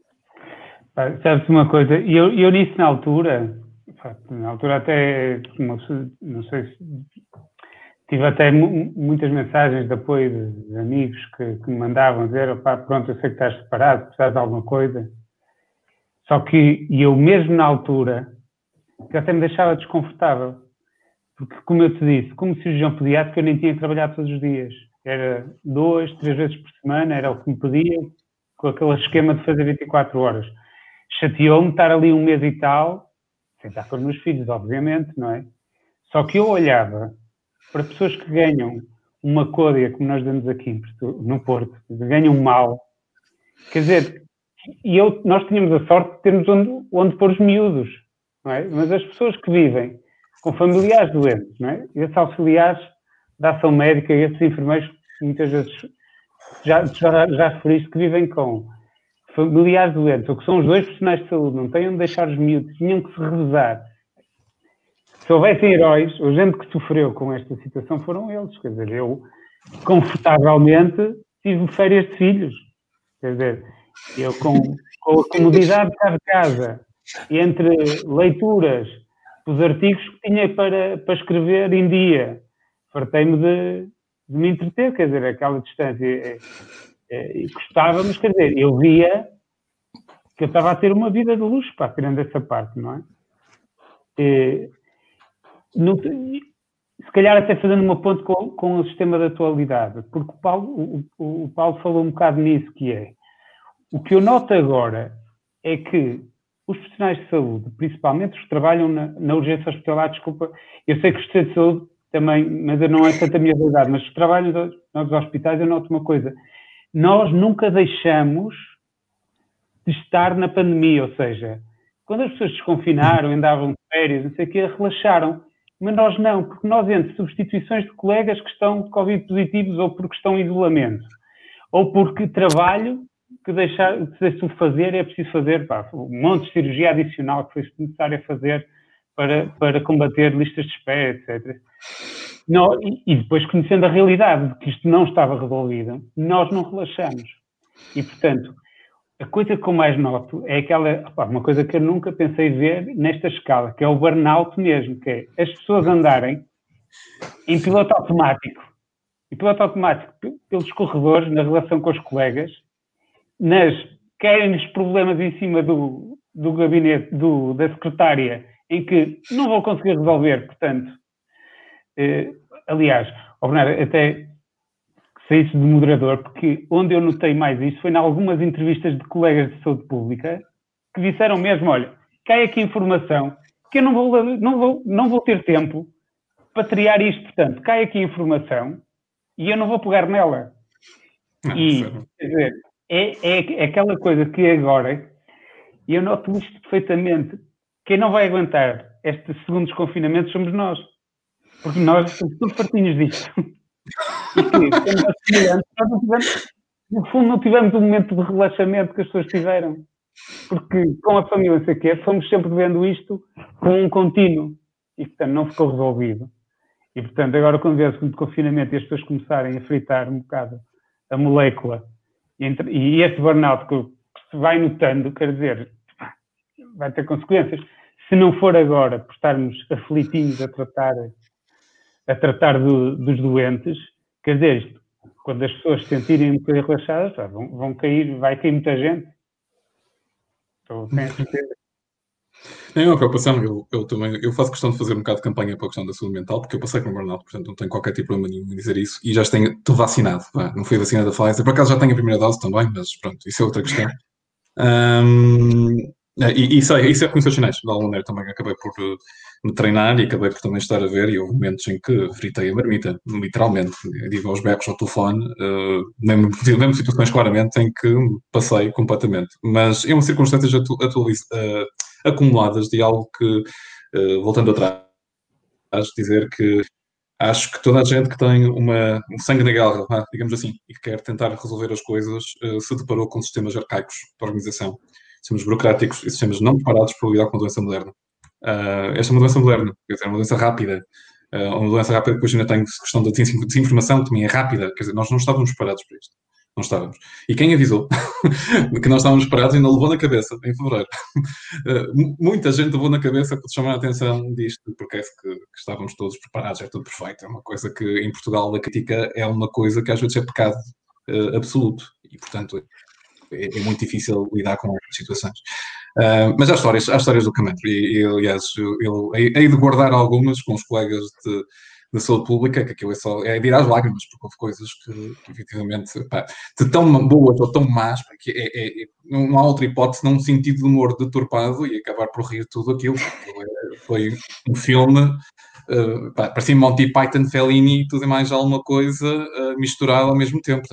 Sabes uma coisa, eu, eu nisso na altura, na altura até, não sei se, tive até muitas mensagens de apoio de amigos que, que me mandavam dizer, opá, pronto, eu sei que estás separado, precisas de alguma coisa. Só que eu mesmo na altura, que até me deixava desconfortável. Porque, como eu te disse, como cirurgião pediátrico, eu nem tinha que trabalhar todos os dias. Era duas, três vezes por semana, era o que me pedia, com aquele esquema de fazer 24 horas chateou-me estar ali um mês e tal, sem estar com os meus filhos, obviamente, não é? Só que eu olhava para pessoas que ganham uma côdea, como nós damos aqui no Porto, ganham mal, quer dizer, e eu, nós tínhamos a sorte de termos onde, onde pôr os miúdos, não é? Mas as pessoas que vivem com familiares doentes, não é? Esses auxiliares da ação médica esses enfermeiros, muitas vezes, já, já, já referiste, que vivem com familiares doentes, ou que são os dois profissionais de saúde, não têm onde deixar os miúdos, tinham que se revezar. Se houvessem heróis, ou gente que sofreu com esta situação foram eles. Quer dizer, eu, confortavelmente, tive férias de filhos. Quer dizer, eu com, com a comodidade de estar de casa, entre leituras, os artigos que tinha para, para escrever em dia, fartei-me de, de, me entreter, quer dizer, aquela distância. É, gostava, mas quer dizer, eu via que eu estava a ter uma vida de luxo, para tirando essa parte, não é? E, no, se calhar até fazendo uma ponte com, com o sistema de atualidade, porque o Paulo, o, o Paulo falou um bocado nisso, que é, o que eu noto agora é que os profissionais de saúde, principalmente os que trabalham na, na urgência hospitalar, desculpa, eu sei que os de saúde também, mas não é tanto a minha verdade, mas os que trabalham nos hospitais, eu noto uma coisa, nós nunca deixamos de estar na pandemia, ou seja, quando as pessoas desconfinaram, andavam de férias, não sei o quê, relaxaram mas nós não, porque nós entre substituições de colegas que estão Covid positivos ou porque estão em isolamento, ou porque trabalho que deixar, de fazer é preciso fazer, pá, um monte de cirurgia adicional que foi necessário fazer para, para combater listas de espera, etc. Não, e, depois conhecendo a realidade de que isto não estava resolvido, nós não relaxamos. E, portanto, a coisa que eu mais noto é aquela, opa, uma coisa que eu nunca pensei ver nesta escala, que é o burnout mesmo, que é as pessoas andarem em piloto automático. E piloto automático pelos corredores, na relação com os colegas, nas querem os problemas em cima do, do gabinete, do, da secretária, em que não vou conseguir resolver, portanto. Eh, aliás, oh Bernardo, até saísse de moderador, porque onde eu notei mais isso foi em algumas entrevistas de colegas de saúde pública que disseram mesmo: olha, cai aqui informação que eu não vou, não vou, não vou ter tempo para triar isto, portanto, cai aqui informação e eu não vou pegar nela. Não, e, quer dizer, é, é, é aquela coisa que agora, e eu noto isto perfeitamente, quem não vai aguentar este segundo desconfinamento somos nós. Porque nós somos todos partinhos disto. No fundo, não tivemos um momento de relaxamento que as pessoas tiveram. Porque com a família, sei o quê, fomos sempre vendo isto com um contínuo. E, portanto, não ficou resolvido. E, portanto, agora, quando vier o confinamento e as pessoas começarem a fritar um bocado a molécula e, e este burnout que se vai notando, quer dizer, vai ter consequências. Se não for agora por estarmos aflitinhos a tratar a tratar do, dos doentes, quer dizer, isto, quando as pessoas se sentirem um bocadinho relaxadas, vão, vão, cair, vai cair muita gente. Estou, tenho certeza. É uma preocupação, eu, eu, também eu faço questão de fazer um bocado de campanha para a questão da saúde mental, porque eu passei com o burnout, portanto não tenho qualquer tipo de problema nenhum em dizer isso, e já tenho, estou vacinado, não fui vacinado da Pfizer, por acaso já tenho a primeira dose também, mas pronto, isso é outra questão. Um, e, e sei, isso é reconhecer os sinais, da aluno também acabei por me treinar e acabei por também estar a ver, e houve momentos em que fritei a marmita, literalmente, digo aos becos ao telefone, uh, lembro, lembro situações claramente em que passei completamente, mas é uma circunstâncias atu, uh, acumuladas de algo que, uh, voltando atrás, dizer que acho que toda a gente que tem uma, um sangue na guerra, digamos assim, e que quer tentar resolver as coisas, se deparou com sistemas arcaicos de organização, sistemas burocráticos e sistemas não preparados para lidar com a doença moderna. Uh, esta é uma doença moderna, quer dizer, é uma doença rápida. Uh, uma doença rápida que depois ainda tem questão da desinformação, também é rápida. Quer dizer, nós não estávamos preparados para isto. Não estávamos. E quem avisou que nós estávamos preparados ainda levou na cabeça, em fevereiro. Uh, muita gente levou na cabeça por chamar a atenção disto, porque é que, que, estávamos todos preparados, é tudo perfeito. É uma coisa que em Portugal a crítica é uma coisa que às vezes é pecado absoluto. E, portanto, é, é, muito difícil lidar com estas situações. Uh, mas há histórias, há histórias do Camantro, e, aliás, eu, hei de guardar algumas com os colegas de, de saúde pública, que aquilo é só é de ir às lágrimas, porque houve coisas que, que efetivamente, pá, de tão boas ou tão más, que é, é, é, não há outra hipótese, não um sentido de humor deturpado e acabar por rir tudo aquilo. É, foi um filme uh, parecia Monty Python, Fellini e tudo e mais alguma coisa uh, misturado ao mesmo tempo.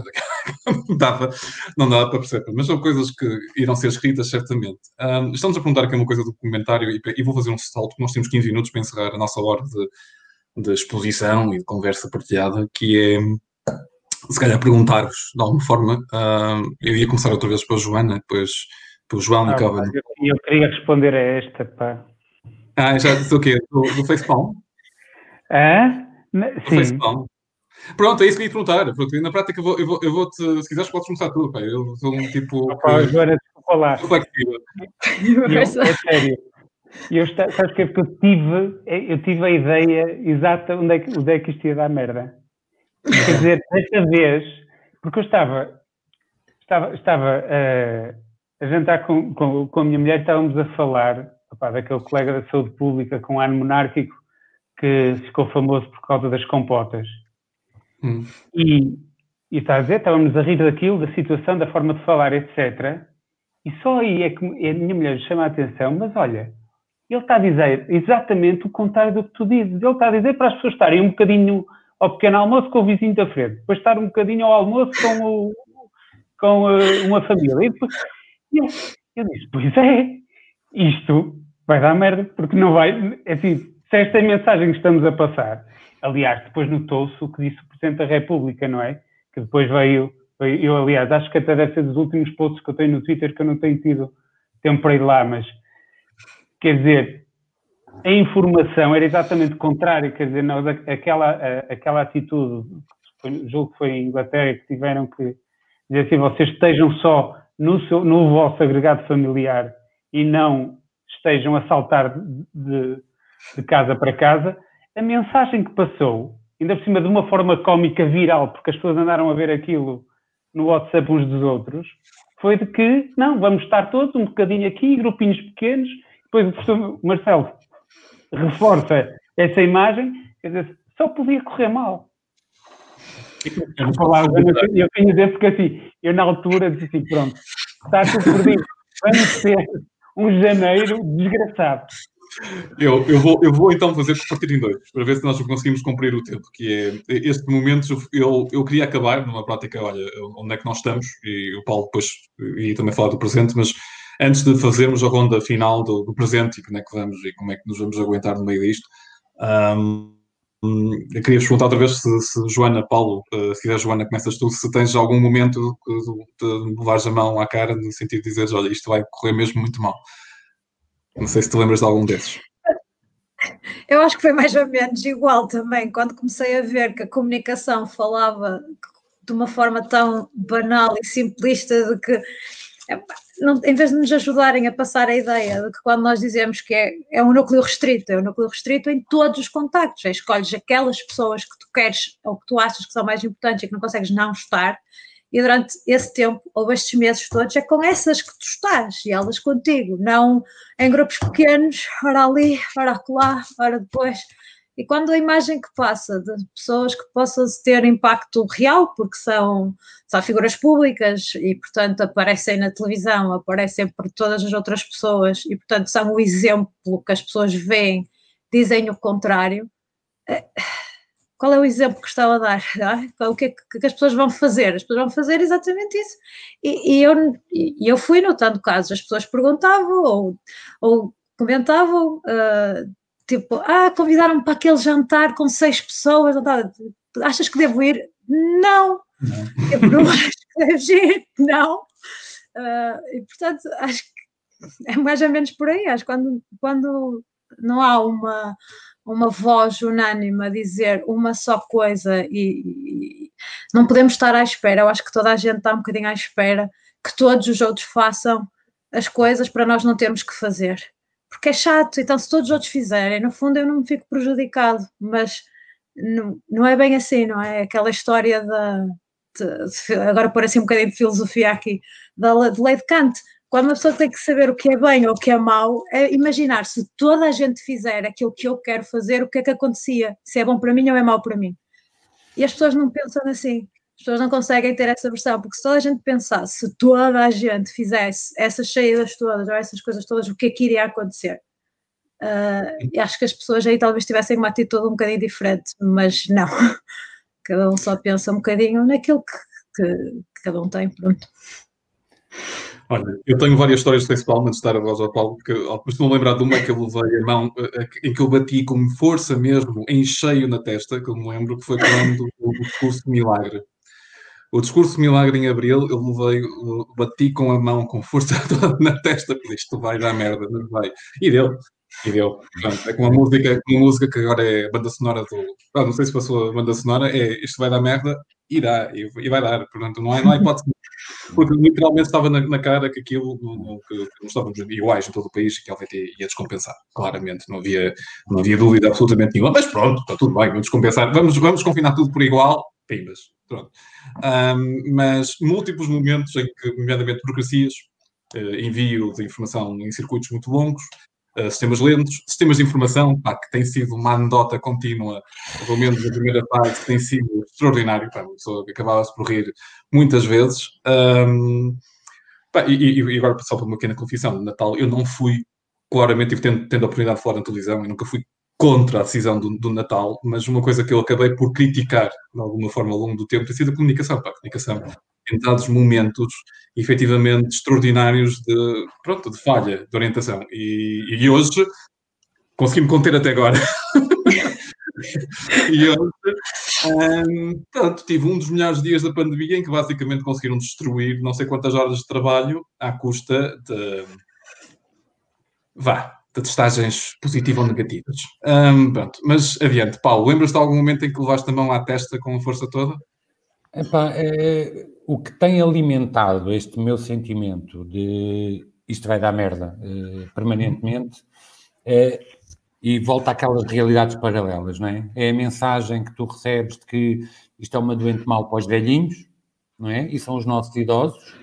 não, dava, não dava para perceber, mas são coisas que irão ser escritas certamente. Um, estamos a perguntar aqui uma coisa do comentário e, e, vou fazer um salto, porque nós temos 15 minutos para encerrar a nossa hora de, de exposição e de conversa partilhada, que é se calhar perguntar-vos de alguma forma. Uh, eu ia começar outra vez para a Joana, depois para o João ah, e. Eu, eu, queria responder a esta, pá. Ah, já disse o quê? Do, do Facepalm? Ah? Sim. Facepalm. Pronto, é isso que eu ia perguntar. Pronto, na prática, eu vou, eu vou, eu vou te, se quiseres, podes começar tudo. Pá. Eu sou um tipo. Opa, que... Joana, desculpa lá. É sério. Eu, sabes que é porque eu tive, eu tive a ideia exata onde é que, onde é que isto ia dar merda. Quer dizer, desta vez, porque eu estava, estava, estava uh, a jantar com, com, com a minha mulher, estávamos a falar opa, daquele colega da saúde pública com ar monárquico que ficou famoso por causa das compotas. Hum. E, e está a dizer, estávamos a rir daquilo, da situação, da forma de falar, etc. E só aí é que a minha mulher chama a atenção, mas olha, ele está a dizer exatamente o contrário do que tu dizes. Ele está a dizer para as pessoas estarem um bocadinho ao pequeno almoço com o vizinho da frente, depois estar um bocadinho ao almoço com, o, com uh, uma família. E depois, eu, eu disse, pois é, isto vai dar merda, porque não vai, é assim, se esta mensagem que estamos a passar, aliás, depois notou-se o que disse o Presidente da República, não é? Que depois veio, veio, eu aliás, acho que até deve ser dos últimos posts que eu tenho no Twitter que eu não tenho tido tempo para ir lá, mas quer dizer, a informação era exatamente contrária, quer dizer, aquela, aquela atitude, julgo que foi em Inglaterra, que tiveram que dizer assim, vocês estejam só no, seu, no vosso agregado familiar e não estejam a saltar de, de casa para casa, a mensagem que passou, ainda por cima de uma forma cómica viral, porque as pessoas andaram a ver aquilo no WhatsApp uns dos outros, foi de que, não, vamos estar todos um bocadinho aqui, grupinhos pequenos, depois o professor Marcelo reforça essa imagem, quer dizer, só podia correr mal. Eu, eu tenho dizer porque assim, eu na altura disse assim, pronto, está tudo perdido, vamos ter um janeiro desgraçado. Eu, eu, vou, eu vou então fazer partir em dois, para ver se nós conseguimos cumprir o tempo, que é este momento eu, eu queria acabar numa prática, olha, onde é que nós estamos, e o Paulo depois ia também falar do presente, mas antes de fazermos a ronda final do, do, presente e como é que vamos e como é que nos vamos aguentar no meio disto, um, eu queria perguntar outra vez se, se Joana, Paulo, uh, se quiser Joana, começas tu, se tens algum momento de, de levares a mão à cara no sentido de dizeres, olha, isto vai correr mesmo muito mal. Não sei se te lembras de algum desses. Eu acho que foi mais ou menos igual também, quando comecei a ver que a comunicação falava de uma forma tão banal e simplista de que não, em vez de nos ajudarem a passar a ideia de que quando nós dizemos que é, é um núcleo restrito, é um núcleo restrito em todos os contactos, é, escolhes aquelas pessoas que tu queres ou que tu achas que são mais importantes e que não consegues não estar, e durante esse tempo, ou estes meses todos, é com essas que tu estás e elas contigo, não em grupos pequenos, ora ali, ora acolá, ora depois. E quando a imagem que passa de pessoas que possam ter impacto real, porque são, são figuras públicas e, portanto, aparecem na televisão, aparecem por todas as outras pessoas e, portanto, são o exemplo que as pessoas veem, dizem o contrário. Eh, qual é o exemplo que estava a dar? É? O que, é que as pessoas vão fazer? As pessoas vão fazer exatamente isso. E, e eu, e eu fui notando casos, as pessoas perguntavam ou, ou comentavam. Uh, tipo, ah, convidaram-me para aquele jantar com seis pessoas, achas que devo ir? Não, não. eu acho que deves ir, não. Uh, e portanto, acho que é mais ou menos por aí, acho que quando, quando não há uma, uma voz unânime a dizer uma só coisa e, e, não podemos estar à espera, eu acho que toda a gente está um bocadinho à espera que todos os outros façam as coisas para nós não termos que fazer porque é chato, então se todos os outros fizerem, no fundo eu não me fico prejudicado, mas não, não é bem assim, não é? Aquela história da. De, agora por assim um bocadinho de filosofia aqui, da de lei de Kant. Quando uma pessoa tem que saber o que é bem ou o que é mau, é imaginar se toda a gente fizer aquilo que eu quero fazer, o que é que acontecia? Se é bom para mim ou é mau para mim? E as pessoas não pensam assim. As pessoas não conseguem ter essa versão, porque se toda a gente pensasse, se toda a gente fizesse essas saídas todas ou essas coisas todas, o que é que iria acontecer? Uh, e acho que as pessoas aí talvez tivessem uma atitude um bocadinho diferente, mas não. Cada um só pensa um bocadinho naquilo que, que, que cada um tem, pronto. Olha, eu tenho várias histórias principalmente de dar a voz ao Paulo, porque costumo lembrar de uma que eu levei a mão, eh, eh, em que eu bati com força mesmo, em cheio na testa, que eu me lembro, que foi quando o discurso milagre. O discurso milagre em abril, eu levei, bati com a mão com força na testa, porque isto vai dar merda, não vai. E deu, e deu. É com uma música, uma música que agora é banda sonora do. Ah, não sei se passou a banda sonora, é isto vai dar merda, e dá, e, e vai dar. Portanto, não há, não há hipótese porque literalmente estava na, na cara que aquilo no, que, que estávamos iguais em todo o país que a LVT ia descompensar. Claramente, não havia, não havia dúvida absolutamente nenhuma. Mas pronto, está tudo bem, vamos descompensar. Vamos, vamos confinar tudo por igual. Pimbas. Pronto. Um, mas múltiplos momentos em que, nomeadamente, burocracias, uh, envio de informação em circuitos muito longos, Uh, sistemas lentos, sistemas de informação, pá, que tem sido uma anedota contínua, pelo menos na primeira fase, tem sido extraordinário, pá, acabava-se por rir muitas vezes. Um, pá, e, e, agora, só para uma pequena confissão, Natal eu não fui, claramente, tive tendo, tendo a oportunidade de falar na televisão, e nunca fui contra a decisão do, do, Natal, mas uma coisa que eu acabei por criticar, de alguma forma, ao longo do tempo, tem sido a comunicação. Pá, a comunicação em dados momentos efetivamente extraordinários de, pronto, de falha de orientação. E, e hoje consegui-me conter até agora. e hoje, um, pronto, tive um dos melhores dias da pandemia em que basicamente conseguiram destruir não sei quantas horas de trabalho à custa de. vá, de testagens positivas ou negativas. Um, pronto, mas adiante, Paulo, lembras-te de algum momento em que levaste a mão à testa com a força toda? Epá, é, o que tem alimentado este meu sentimento de isto vai dar merda é, permanentemente é, e volta àquelas realidades paralelas, não é? É a mensagem que tu recebes de que isto é uma doente mal para os velhinhos, não é? E são os nossos idosos,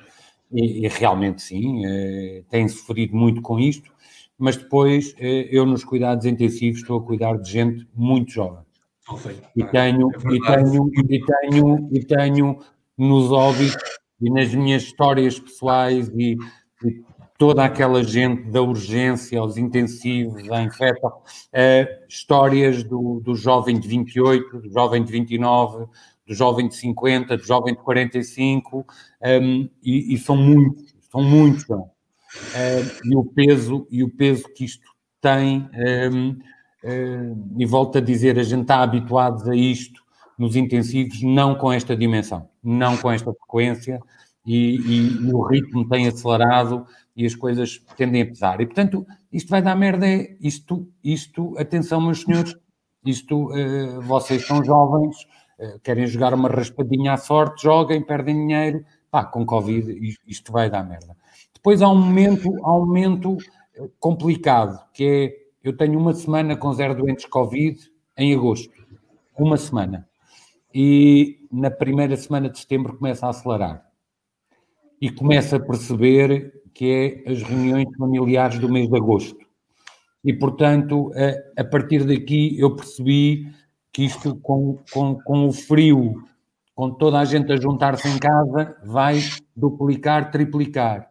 e, e realmente sim, é, têm sofrido muito com isto, mas depois é, eu nos cuidados intensivos estou a cuidar de gente muito jovem. E tenho, é e tenho, e tenho, e tenho nos hobbies e nas minhas histórias pessoais e, e toda aquela gente da urgência aos intensivos, em feta, uh, histórias do, do jovem de 28, do jovem de 29, do jovem de 50, do jovem de 45, um, e, e, são muitos, são muitos. Uh, e o peso e o peso que isto tem, um, uh, e volto a dizer, a gente está habituados a isto nos intensivos, não com esta dimensão, não com esta frequência, e, e, e, o ritmo tem acelerado e as coisas tendem a pesar. E, portanto, isto vai dar merda, é isto, isto, atenção, meus senhores, isto, uh, vocês são jovens, querem jogar uma raspadinha à sorte, joguem, perdem dinheiro, pá, com Covid isto vai dar merda. Depois há um momento, há um momento eh, complicado, que é, eu tenho uma semana com zero doentes Covid em agosto, uma semana e na primeira semana de setembro começa a acelerar. E começa a perceber que é as reuniões familiares do mês de agosto. E, portanto, a, a partir daqui eu percebi que isto, com, com, com o frio, com toda a gente a juntar-se em casa, vai duplicar, triplicar.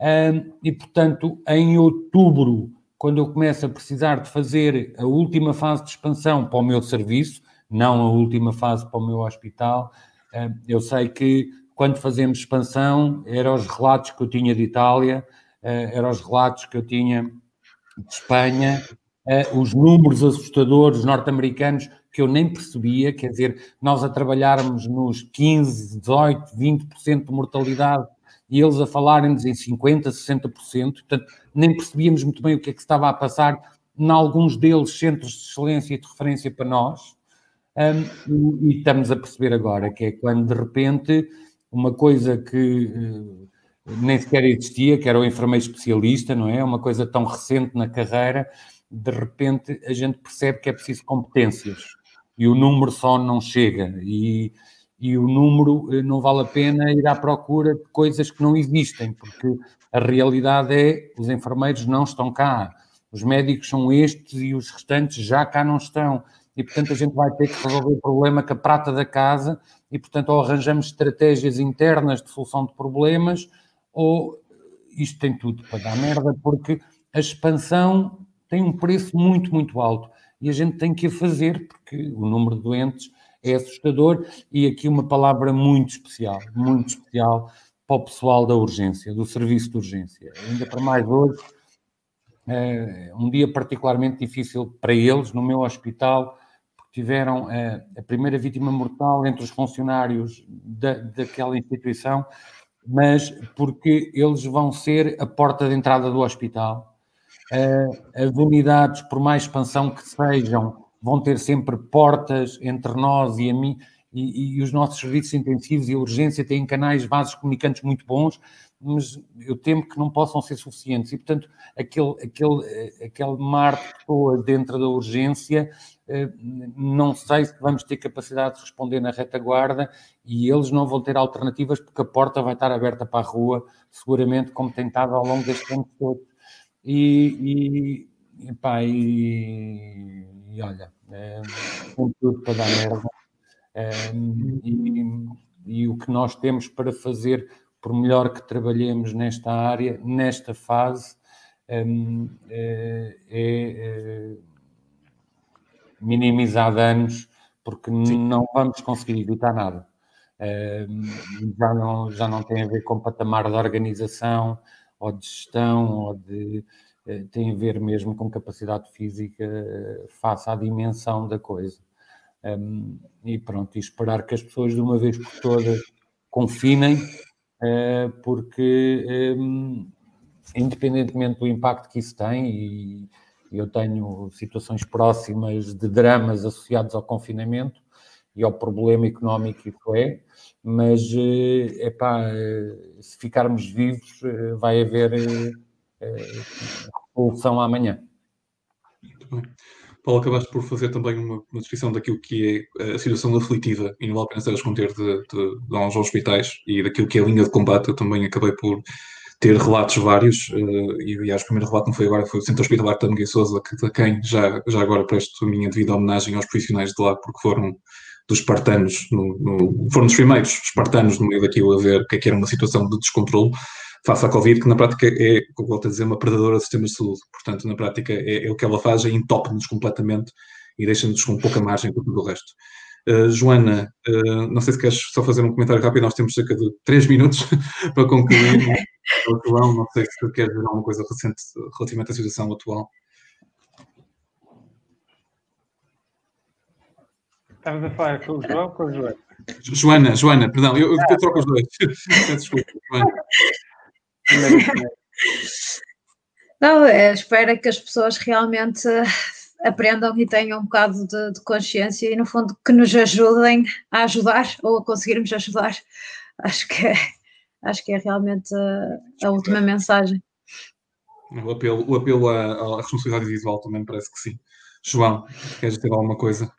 Um, e, portanto, em outubro, quando eu começo a precisar de fazer a última fase de expansão para o meu serviço, não a última fase para o meu hospital. Eh, eu sei que quando fazemos expansão, eram os relatos que eu tinha de Itália, eh, eram os relatos que eu tinha de Espanha, eh, os números assustadores norte-americanos que eu nem percebia, quer dizer, nós a trabalharmos nos 15, 18, 20% de mortalidade e eles a falarem-nos em 50%, 60%, portanto, nem percebíamos muito bem o que é que estava a passar, em alguns deles centros de excelência e de referência para nós, um, e, estamos a perceber agora que é quando de repente uma coisa que uh, nem sequer existia, que era o enfermeiro especialista, não é? Uma coisa tão recente na carreira, de repente a gente percebe que é preciso competências. E o número só não chega. E, e o número eh, não vale a pena ir à procura de coisas que não existem, porque a realidade é os enfermeiros não estão cá, os médicos são estes e os restantes já cá não estão e, portanto, a gente vai ter que resolver o problema com a prata da casa e, portanto, ou arranjamos estratégias internas de solução de problemas ou isto tem tudo para dar merda, porque a expansão tem um preço muito, muito alto. E a gente tem que a fazer, porque o número de doentes é assustador. E aqui uma palavra muito especial, muito especial para o pessoal da urgência, do serviço de urgência. Ainda para mais hoje, é um dia particularmente difícil para eles, no meu hospital, porque tiveram é, a primeira vítima mortal entre os funcionários da, daquela instituição, mas porque eles vão ser a porta de entrada do hospital. É, as unidades, por mais expansão que sejam, vão ter sempre portas entre nós e a mim, e, e, os nossos serviços intensivos e urgência têm canais vasos comunicantes muito bons, mas eu temo que não possam ser suficientes. E, portanto, aquele, aquele, aquele mar de pessoas dentro da urgência, eh, não sei se vamos ter capacidade de responder na retaguarda e eles não vão ter alternativas porque a porta vai estar aberta para a rua, seguramente, como tem estado ao longo deste tempo todo. E, e, epá, e, e olha, é, tudo para dar merda e, e, o que nós temos para fazer, por melhor que trabalhemos nesta área, nesta fase, é, é, é minimizar danos, porque Sim. não vamos conseguir evitar nada. já, não, já não tem a ver com patamar de organização ou de gestão ou de eh, tem a ver mesmo com capacidade física eh, face à dimensão da coisa. Um, e pronto, e esperar que as pessoas de uma vez por todas confinem, uh, porque um, independentemente do impacto que isso tem, e eu tenho situações próximas de dramas associados ao confinamento e ao problema económico que isso é, mas é epá, se ficarmos vivos vai haver revolução amanhã. Muito bem. Paulo, acabaste por fazer também uma, uma, descrição daquilo que é a situação aflitiva, e não vale a pena estar a esconder de, de, de hospitais e daquilo que é a linha de combate. Eu também acabei por ter relatos vários, uh, e aliás, o primeiro relato não foi agora, foi o Centro Hospitalar de Miguel Souza, que, a quem já, já agora presto a minha devida homenagem aos profissionais de lá, porque foram dos espartanos, no, no, foram os primeiros espartanos no meio daquilo a ver o que, é que era uma situação de descontrole face à Covid, que na prática é, como volto a dizer, uma predadora do sistema de saúde. Portanto, na prática é, é o que ela faz, é entope-nos completamente e deixa-nos com pouca margem para tudo o resto. Uh, Joana, uh, não sei se queres só fazer um comentário rápido, nós temos cerca de 3 minutos para concluir. João, não sei se queres dizer alguma coisa recente relativamente à situação atual. Estavas a falar com o João ou com a Joana? Joana, Joana, perdão, eu, eu, eu troco os dois. Desculpa, Joana. Não, é, espero que as pessoas realmente aprendam e tenham um bocado de, de, consciência e, no fundo, que nos ajudem a ajudar ou a conseguirmos ajudar. Acho que é, acho que é realmente a, a última mensagem. O apelo, o apelo à, à responsabilidade individual também parece que sim. João, queres dizer alguma coisa?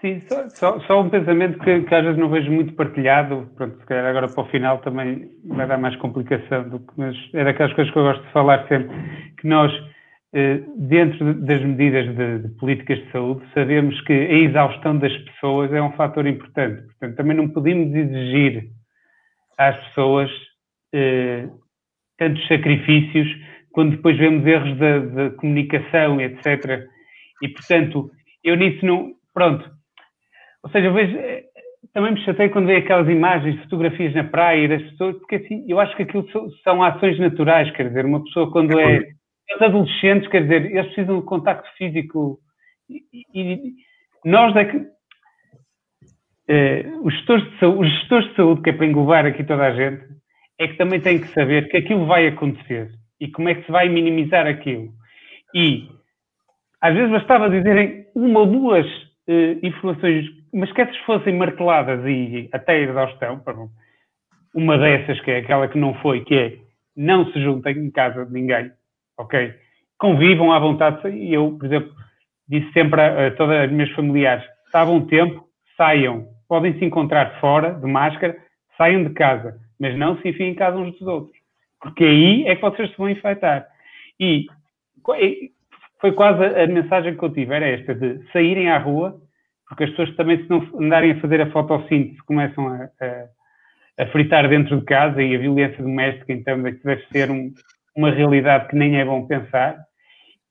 Sim, só, só, só, um pensamento que, que, às vezes não vejo muito partilhado, pronto, se calhar agora para o final também vai dar mais complicação, do que, mas é daquelas coisas que eu gosto de falar sempre, que nós, eh, dentro das medidas de, de, políticas de saúde, sabemos que a exaustão das pessoas é um fator importante, portanto também não podemos exigir às pessoas eh, tantos sacrifícios quando depois vemos erros da, comunicação, etc. E portanto, eu nisso não, pronto, ou seja, eu vejo, eh, também me chatei quando vejo aquelas imagens, fotografias na praia das pessoas, porque assim, eu acho que aquilo são, ações naturais, quer dizer, uma pessoa quando é, os adolescentes, quer dizer, eles precisam de contacto físico e, e nós é que, eh, os, gestores de saúde, os gestores de saúde, que é para englobar aqui toda a gente, é que também têm que saber que aquilo vai acontecer e como é que se vai minimizar aquilo. E às vezes bastava dizerem uma ou duas eh, informações mas que essas fossem marteladas e até a exaustão, uma dessas que é aquela que não foi, que é não se juntem em casa de ninguém, ok? Convivam à vontade. E eu, por exemplo, disse sempre a, a todas as minhas familiares: está bom tempo, saiam, podem se encontrar fora, de máscara, saiam de casa, mas não se enfiem em casa uns dos outros, porque aí é que vocês se vão infectar. E foi quase a mensagem que eu tive: era esta, de saírem à rua porque as pessoas também, se não andarem a fazer a fotossíntese, começam a, a, a fritar dentro de casa e a violência doméstica, então, deve ser um, uma realidade que nem é bom pensar.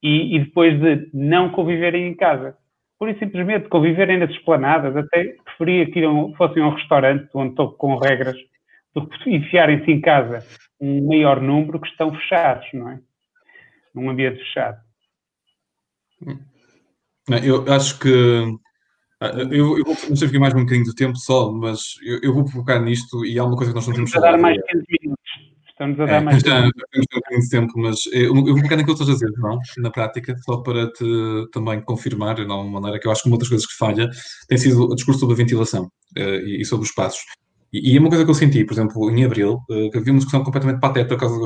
e, e depois de não conviverem em casa. Por isso, simplesmente, conviverem nas esplanadas, até preferia que iam, fossem a um restaurante onde estou com regras, do que enfiarem-se em casa um maior número que estão fechados, não é? Num ambiente fechado. Eu acho que ah, eu, eu vou fazer aqui mais um bocadinho de tempo só, mas eu, eu vou focar nisto e há uma coisa que nós não temos Estamos a dar mais 15 minutos. Estamos a dar é, mais já, já temos um bocadinho de tempo, mas eu, eu vou focar naquilo que estás a dizer, não? na prática, só para te também confirmar, de alguma maneira, que eu acho que uma das coisas que falha tem sido o discurso sobre a ventilação uh, e, e, sobre os espaços. E, é uma coisa que eu senti, por exemplo, em abril, uh, que havia uma discussão completamente pateta por causa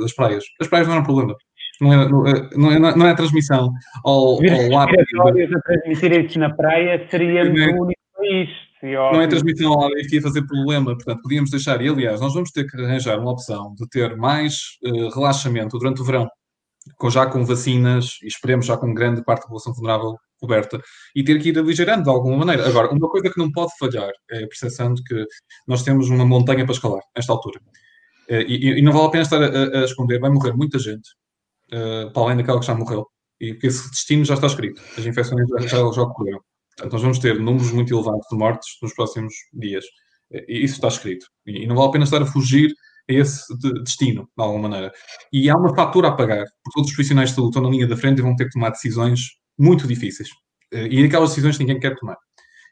das praias. As praias não eram problema não é, não é, não é, não é a transmissão ao, ao ar. a transmitirem-se na praia seria o único país. Não é transmissão ao ar que ia fazer problema, portanto, podíamos deixar, e aliás, nós vamos ter que arranjar uma opção de ter mais uh, relaxamento durante o verão, com, já com vacinas, e esperemos já com grande parte da população vulnerável coberta, e ter que ir aligerando de alguma maneira. Agora, uma coisa que não pode falhar é a percepção de que nós temos uma montanha para escalar, nesta altura. Uh, e, e, não vale a pena estar a, a esconder, vai morrer muita gente, uh, para além daquela que já morreu. E que esse destino já está escrito. As infecções já, já, ocorreram. Portanto, nós vamos ter números muito elevados de mortes nos próximos dias. E isso está escrito. E não vale a pena estar a fugir a esse destino, de alguma maneira. E há uma fatura a pagar, porque todos os profissionais de saúde estão na linha da frente e vão ter que tomar decisões muito difíceis. Eh, e aquelas decisões ninguém quer tomar.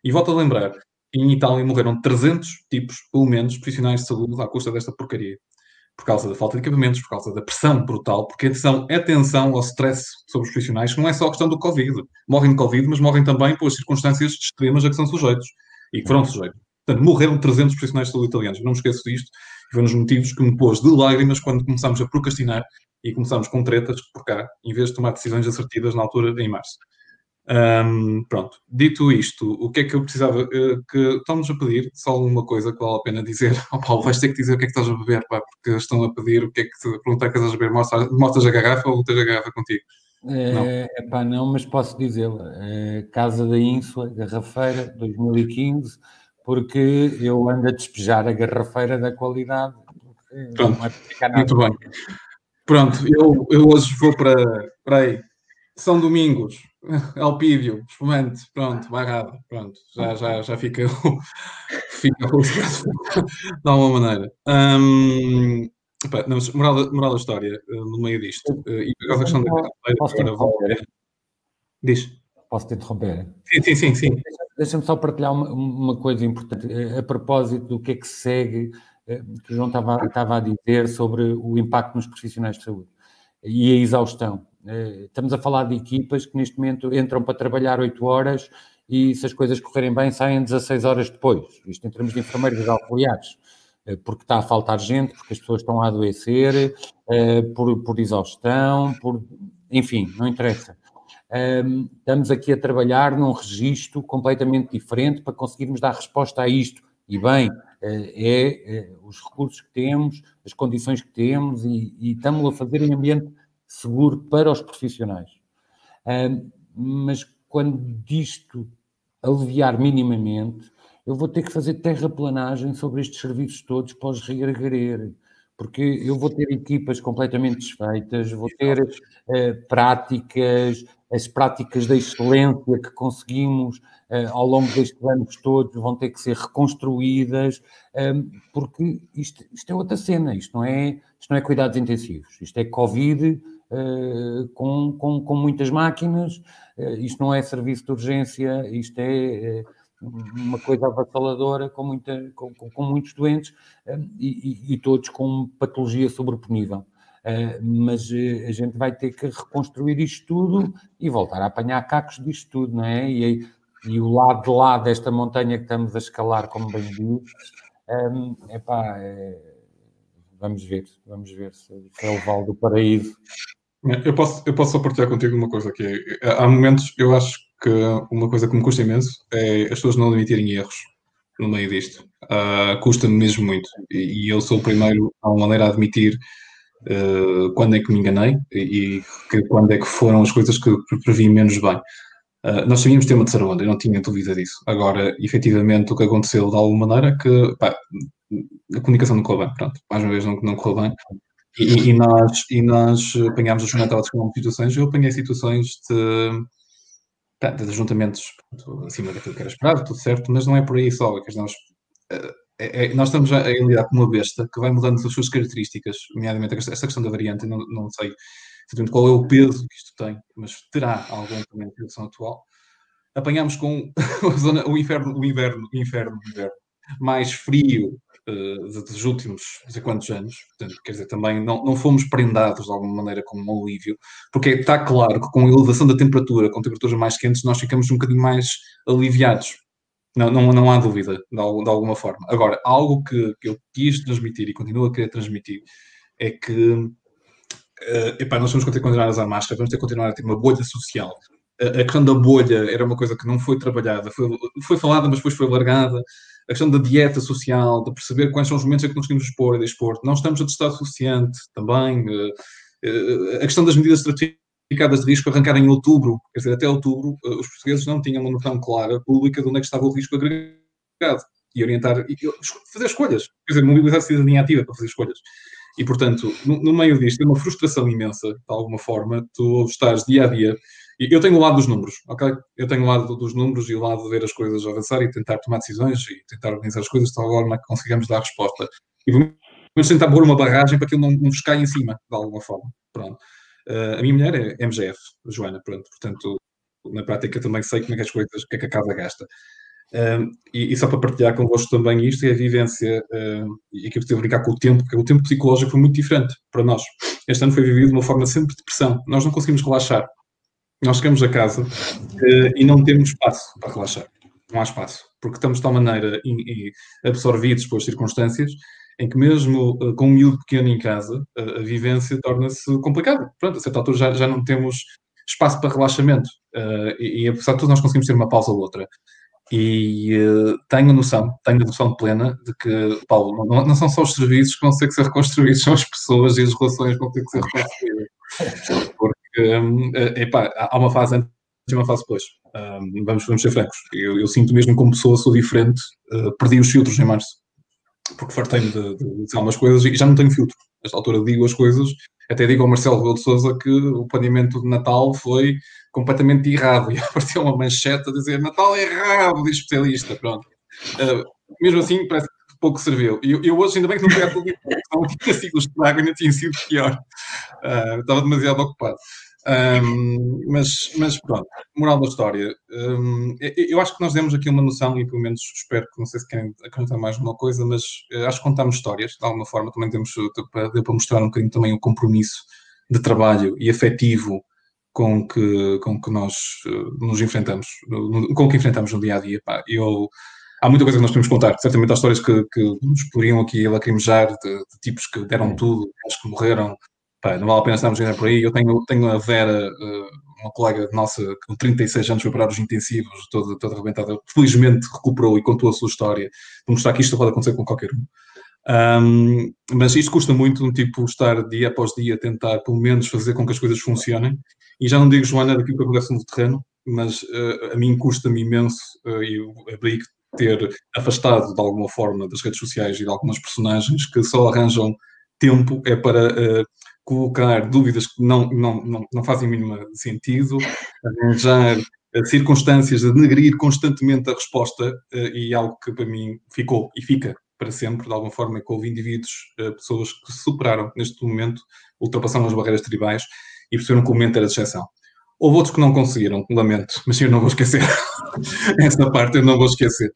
E volto a lembrar, em Itália morreram 300 tipos, pelo menos, profissionais de saúde à custa desta porcaria por causa da falta de equipamentos, por causa da pressão brutal, porque atenção, atenção ao stress sobre os profissionais, que não é só a questão do Covid. Morrem de Covid, mas morrem também pelas circunstâncias extremas a que são sujeitos e que foram sujeitos. Portanto, morreram 300 profissionais de saúde italianos. Não me esqueço disto. Foi um dos motivos que me pôs de lágrimas quando começámos a procrastinar e começámos com tretas por cá, em vez de tomar decisões assertivas na altura, em março. Um, pronto, dito isto, o que é que eu precisava? Uh, que estão-nos a pedir só uma coisa que vale a pena dizer. Oh, Paulo, vais ter que dizer o que é que estás a beber, pá, porque estão a pedir o que é que te perguntar que estás a beber. Mostras, mostras a garrafa ou tens a garrafa contigo? É, não. Pá, não, mas posso dizê-la. É Casa da Ínsula, Garrafeira, 2015, porque eu ando a despejar a garrafeira da qualidade. Pronto, é muito bem. Pronto, eu, eu hoje vou para, para aí. São domingos, Alpídio, espumante, pronto, barrada, pronto, já, já, já fica, fica de alguma maneira. Um, opa, não, moral, moral da história, eh, no meio disto, eh, e por causa da questão da agora vou... Diz. Posso te interromper? Sim, sim, sim. sim. Deixa-me só partilhar uma, uma, coisa importante, eh, a propósito do que é que segue, que o João estava, estava a dizer sobre o impacto nos profissionais de saúde e a exaustão. Eh, estamos a falar de equipas que neste momento entram para trabalhar 8 horas e se as coisas correrem bem saem 16 horas depois. Isto em termos de enfermeiros auxiliares. Eh, porque está a faltar gente, porque as pessoas estão a adoecer, eh, por, por exaustão, por... enfim, não interessa. Estamos aqui a trabalhar num registro completamente diferente para conseguirmos dar resposta a isto. E bem, é, os recursos que temos, as condições que temos e, e estamos a fazer em ambiente seguro para os profissionais. mas quando disto aliviar minimamente, eu vou ter que fazer terraplanagem sobre estes serviços todos para os reerguer, porque eu vou ter equipas completamente desfeitas, vou ter uh, práticas, as práticas da excelência que conseguimos uh, ao longo destes anos todos vão ter que ser reconstruídas, um, porque isto, isto, é outra cena, isto não é, isto não é cuidados intensivos, isto é Covid com, com, com, muitas máquinas, uh, isto não é serviço de urgência, isto é uma coisa avassaladora com, muita, com, com muitos doentes e, e, todos com patologia sobreponível. Mas a gente vai ter que reconstruir isto tudo e voltar a apanhar cacos disto tudo, não é? E, e o lado de lá desta montanha que estamos a escalar, como bem um, epá, é, vamos ver, vamos ver se é o Val do Paraíso. Eu posso, eu posso só partilhar contigo uma coisa que é, há momentos, eu acho que uma coisa que me custa imenso é as pessoas não admitirem erros no meio disto. Uh, Custa-me mesmo muito. E, e, eu sou o primeiro, a uma maneira, a admitir uh, quando é que me enganei e, quando é que foram as coisas que previ menos bem. Uh, nós sabíamos ter uma terceira onda, eu não tinha dúvida disso. Agora, efetivamente, o que aconteceu de alguma maneira é que pá, a comunicação não correu bem. Pronto, mais uma vez não, não correu bem. E, e, nós, e nós apanhámos os juntados com situações, eu apanhei situações de, de ajuntamentos acima daquilo que era esperado, tudo certo, mas não é por aí só, é nós, é, é, nós estamos a, a lidar com uma besta que vai mudando as suas características, nomeadamente esta questão da variante, não, não sei exatamente qual é o peso que isto tem, mas terá algum também na situação atual. Apanhámos com zona, o inferno, o inverno, o inferno, o inverno mais frio dos últimos não sei quantos anos. Portanto, quer dizer, também não, não fomos prendados de alguma maneira com um alívio, porque está claro que com a elevação da temperatura, com temperaturas mais quentes, nós ficamos um bocadinho mais aliviados. Não, não, não há dúvida, de, de alguma forma. Agora, algo que, que eu quis transmitir e continuo a querer transmitir é que uh, epá, nós vamos que continuar a usar máscara, vamos ter que continuar a ter uma bolha social. A questão da bolha era uma coisa que não foi trabalhada, foi, foi falada, mas depois foi largada a questão da dieta social, de perceber quais são os momentos em que conseguimos expor e desporto. Não estamos a testar suficiente também. Eh, eh, a questão das medidas estratificadas de risco arrancar em outubro, quer dizer, até outubro, eh, os portugueses não tinham uma noção clara, pública, de onde é que estava o risco agregado e orientar, e fazer escolhas, quer dizer, mobilizar a cidadania ativa para fazer escolhas. E, portanto, no meio disto, é uma frustração imensa, de alguma forma, tu estás dia a dia eu tenho o lado dos números, ok? Eu tenho o lado dos números e o lado de ver as coisas avançar e tentar tomar decisões e tentar organizar as coisas de tal forma que consigamos dar resposta. E vamos tentar pôr uma barragem para que ele não, não vos caia em cima, de alguma forma. Pronto. Uh, a minha mulher é MGF, Joana, pronto. Portanto, na prática também sei como é que as coisas, o que é que a casa gasta. Uh, e, e, só para partilhar convosco também isto, é a vivência, uh, e aqui eu a brincar com o tempo, porque o tempo psicológico foi muito diferente para nós. Este ano foi vivido de uma forma sempre de pressão. Nós não conseguimos relaxar nós chegamos a casa uh, e não temos espaço para relaxar. Não há espaço, porque estamos de tal maneira in, in, absorvidos pelas circunstâncias em que mesmo uh, com um miúdo pequeno em casa, uh, a vivência torna-se complicada. Pronto, a certa altura já, já não temos espaço para relaxamento e, e, apesar de tudo nós conseguimos ter uma pausa ou outra. E tenho noção, tenho a noção plena de que, Paulo, não, não, são só os serviços que vão ter que ser reconstruídos, são as pessoas e as relações que vão ter que ser reconstruídas. Porque um, eh, epá, há uma fase antes e uma fase depois. Um, vamos, vamos ser francos. Eu, eu, sinto mesmo como pessoa, sou diferente. Uh, perdi os filtros em março, porque fartei-me de, de, dizer algumas coisas e já não tenho filtro. Nesta altura digo as coisas, até digo ao Marcelo Rebelo de Souza que o planeamento de Natal foi completamente errado e apareceu uma manchete a dizer Natal é errado, diz especialista. Pronto. Uh, mesmo assim, parece pouco serviu. Eu, eu, hoje, ainda bem que não fui à televisão, não tinha sido o estrago, ainda tinha sido pior. Uh, estava demasiado ocupado. Um, mas, mas pronto, moral da história. Um, eu acho que nós demos aqui uma noção, e pelo menos espero que não sei se querem acrescentar mais uma coisa, mas uh, acho que contamos histórias, de alguma forma, também temos para, para mostrar um bocadinho também o compromisso de trabalho e afetivo com que, com que nós uh, nos enfrentamos, com que enfrentamos no dia a dia. Eu há muita coisa que nós podemos contar. Certamente há histórias que, que nos poderiam aqui lacrimejar de, de tipos que deram tudo, aqueles que morreram. Pá, não vale a pena estarmos a por aí. Eu tenho, tenho a Vera, eh, uma colega nossa, que com 36 anos foi parar os intensivos, toda, toda arrebentada. Felizmente recuperou e contou a sua história, para mostrar que isto pode acontecer com qualquer um. Um, mas isto custa muito, um tipo, estar dia após dia a tentar, pelo menos, fazer com que as coisas funcionem. E já não digo, Joana, daquilo que acontece no terreno, mas uh, a mim custa-me imenso, uh, e é daí que ter afastado de alguma forma das redes sociais e de algumas personagens que só arranjam tempo é para uh, colocar dúvidas que não, não, não, não fazem mínimo sentido, arranjar uh, circunstâncias de denegrir constantemente a resposta uh, e algo que para mim ficou e fica para sempre, de alguma forma, é que houve indivíduos, pessoas que se superaram neste momento, ultrapassaram as barreiras tribais e perceberam que o momento era de exceção. Houve outros que não conseguiram, lamento, mas eu não vou esquecer. Essa parte eu não vou esquecer.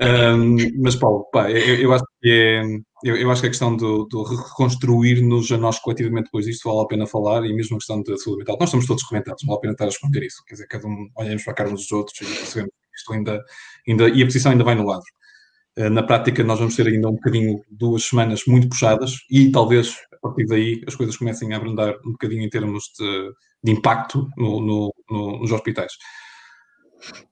Um, mas, Paulo, pá, eu, eu, acho que é, eu, eu, acho que a questão do, do reconstruir-nos a nós coletivamente depois disto vale a pena falar e mesmo a questão da saúde mental. Nós estamos todos comentados, vale a pena estar a esconder isso. Quer dizer, cada um olhamos para a cara uns dos outros e percebemos que isto ainda, ainda. E a posição ainda vai no lado. Uh, na prática, nós vamos ter ainda um bocadinho, duas semanas muito puxadas e talvez a partir daí as coisas comecem a abrandar um bocadinho em termos de de impacto no, no, no, nos hospitais.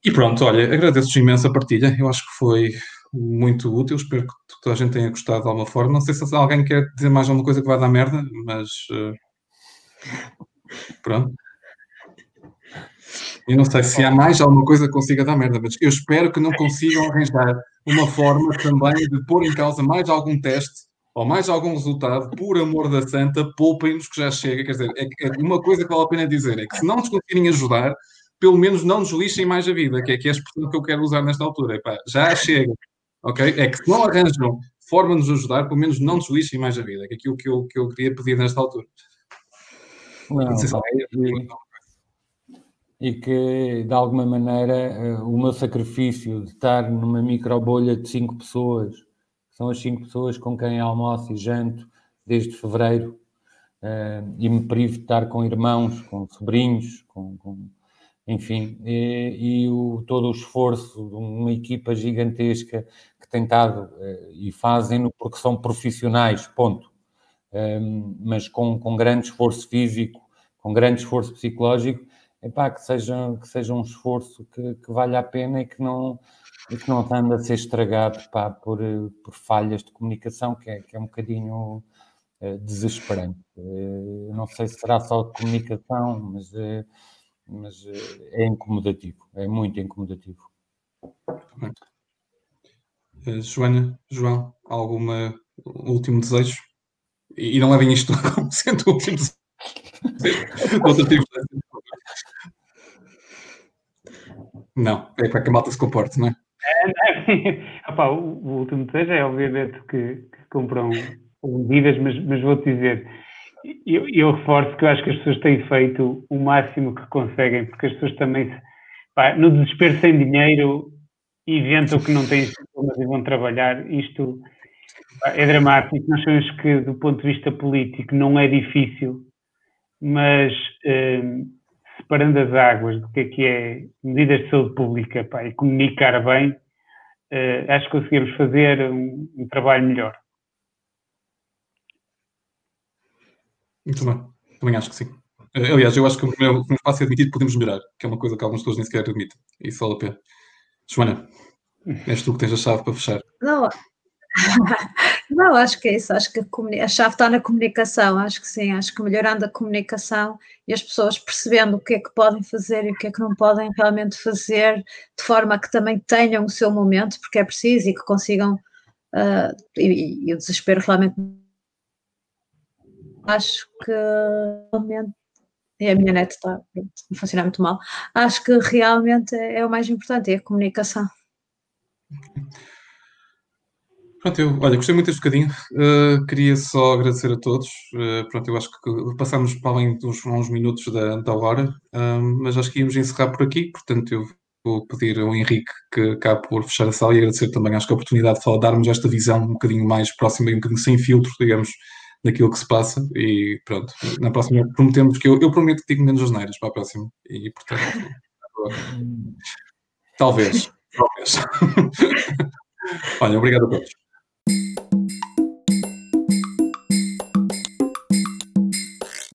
E pronto, olha, agradeço-te imenso a partilha, eu acho que foi muito útil, espero que toda a gente tenha gostado de alguma forma. Não sei se alguém quer dizer mais alguma coisa que vai dar merda, mas uh, pronto. Eu não sei se há mais alguma coisa que consiga dar merda, mas eu espero que não consigam arranjar uma forma também de pôr em causa mais algum teste ou mais algum resultado, por amor da santa, poupem-nos que já chega. Quer dizer, é, é, uma coisa que vale a pena dizer é que se não nos conseguirem ajudar, pelo menos não nos lixem mais a vida, que é, que é a expressão que eu quero usar nesta altura. Epá, já chega, ok? É que se não arranjam forma de nos ajudar, pelo menos não nos lixem mais a vida, que é aquilo que eu, que eu queria pedir nesta altura. Não, não se e que, de alguma maneira, eh, o meu sacrifício de estar numa microbolha de cinco pessoas, são as cinco pessoas com quem almoço e janto desde fevereiro, uh, e me privo de estar com irmãos, com sobrinhos, com, com enfim, e, e o, todo o esforço de uma equipa gigantesca que tem estado uh, e fazem-no porque são profissionais, ponto. mas com, com grande esforço físico, com grande esforço psicológico, epá, que, seja, que seja um esforço que, que valha a pena e que não, e que não ande a ser estragado pá, por, por falhas de comunicação, que é, que é um bocadinho uh, desesperante. Uh, não sei se será só de comunicação, mas, uh, mas é incomodativo, é muito incomodativo. Joana, João, alguma último desejo? E não levem isto como sendo o último desejo. Não, é para que a malta se comporte, não é? É, Opa, o, o, último desejo é, obviamente, que, que compram bebidas, mas, mas vou-te dizer, eu, eu, reforço que eu acho que as pessoas têm feito o máximo que conseguem, porque as pessoas também, pá, no desespero sem dinheiro, inventam que não têm sintomas e vão trabalhar. Isto pá, é dramático. Nós sabemos que, do ponto de vista político, não é difícil, mas. Hum, separando as águas do que é que é medidas de saúde pública pá, e comunicar bem, uh, acho que conseguimos fazer um, um, trabalho melhor. Muito bem, também acho que sim. Uh, aliás, eu acho que o primeiro passo é admitir que podemos melhorar, que é uma coisa que algumas pessoas nem sequer admitem. Isso vale a pena. Joana, és tu que tens a chave para fechar. Não, não, acho que é isso. Acho que a, a, chave está na comunicação. Acho que sim. Acho que melhorando a comunicação e as pessoas percebendo o que é que podem fazer e o que é que não podem realmente fazer, de forma que também tenham o seu momento, porque é preciso e que consigam. Uh, e, e, o desespero realmente. Acho que realmente. E a minha net está a funcionar muito mal. Acho que realmente é, é o mais importante, é a comunicação. Pronto, eu, olha, gostei muito deste bocadinho. Uh, queria só agradecer a todos. Uh, pronto, eu acho que passámos para além dos uns minutos da, da hora, um, mas acho que íamos encerrar por aqui. Portanto, eu vou pedir ao Henrique que acabe por fechar a sala e agradecer também, acho que a oportunidade de falar, darmos esta visão um bocadinho mais próxima e um bocadinho sem filtro, digamos, daquilo que se passa. E pronto, na próxima prometemos que eu, eu prometo que digo menos asneiras para a próxima. E portanto, talvez. Talvez. Olha, obrigado a todos.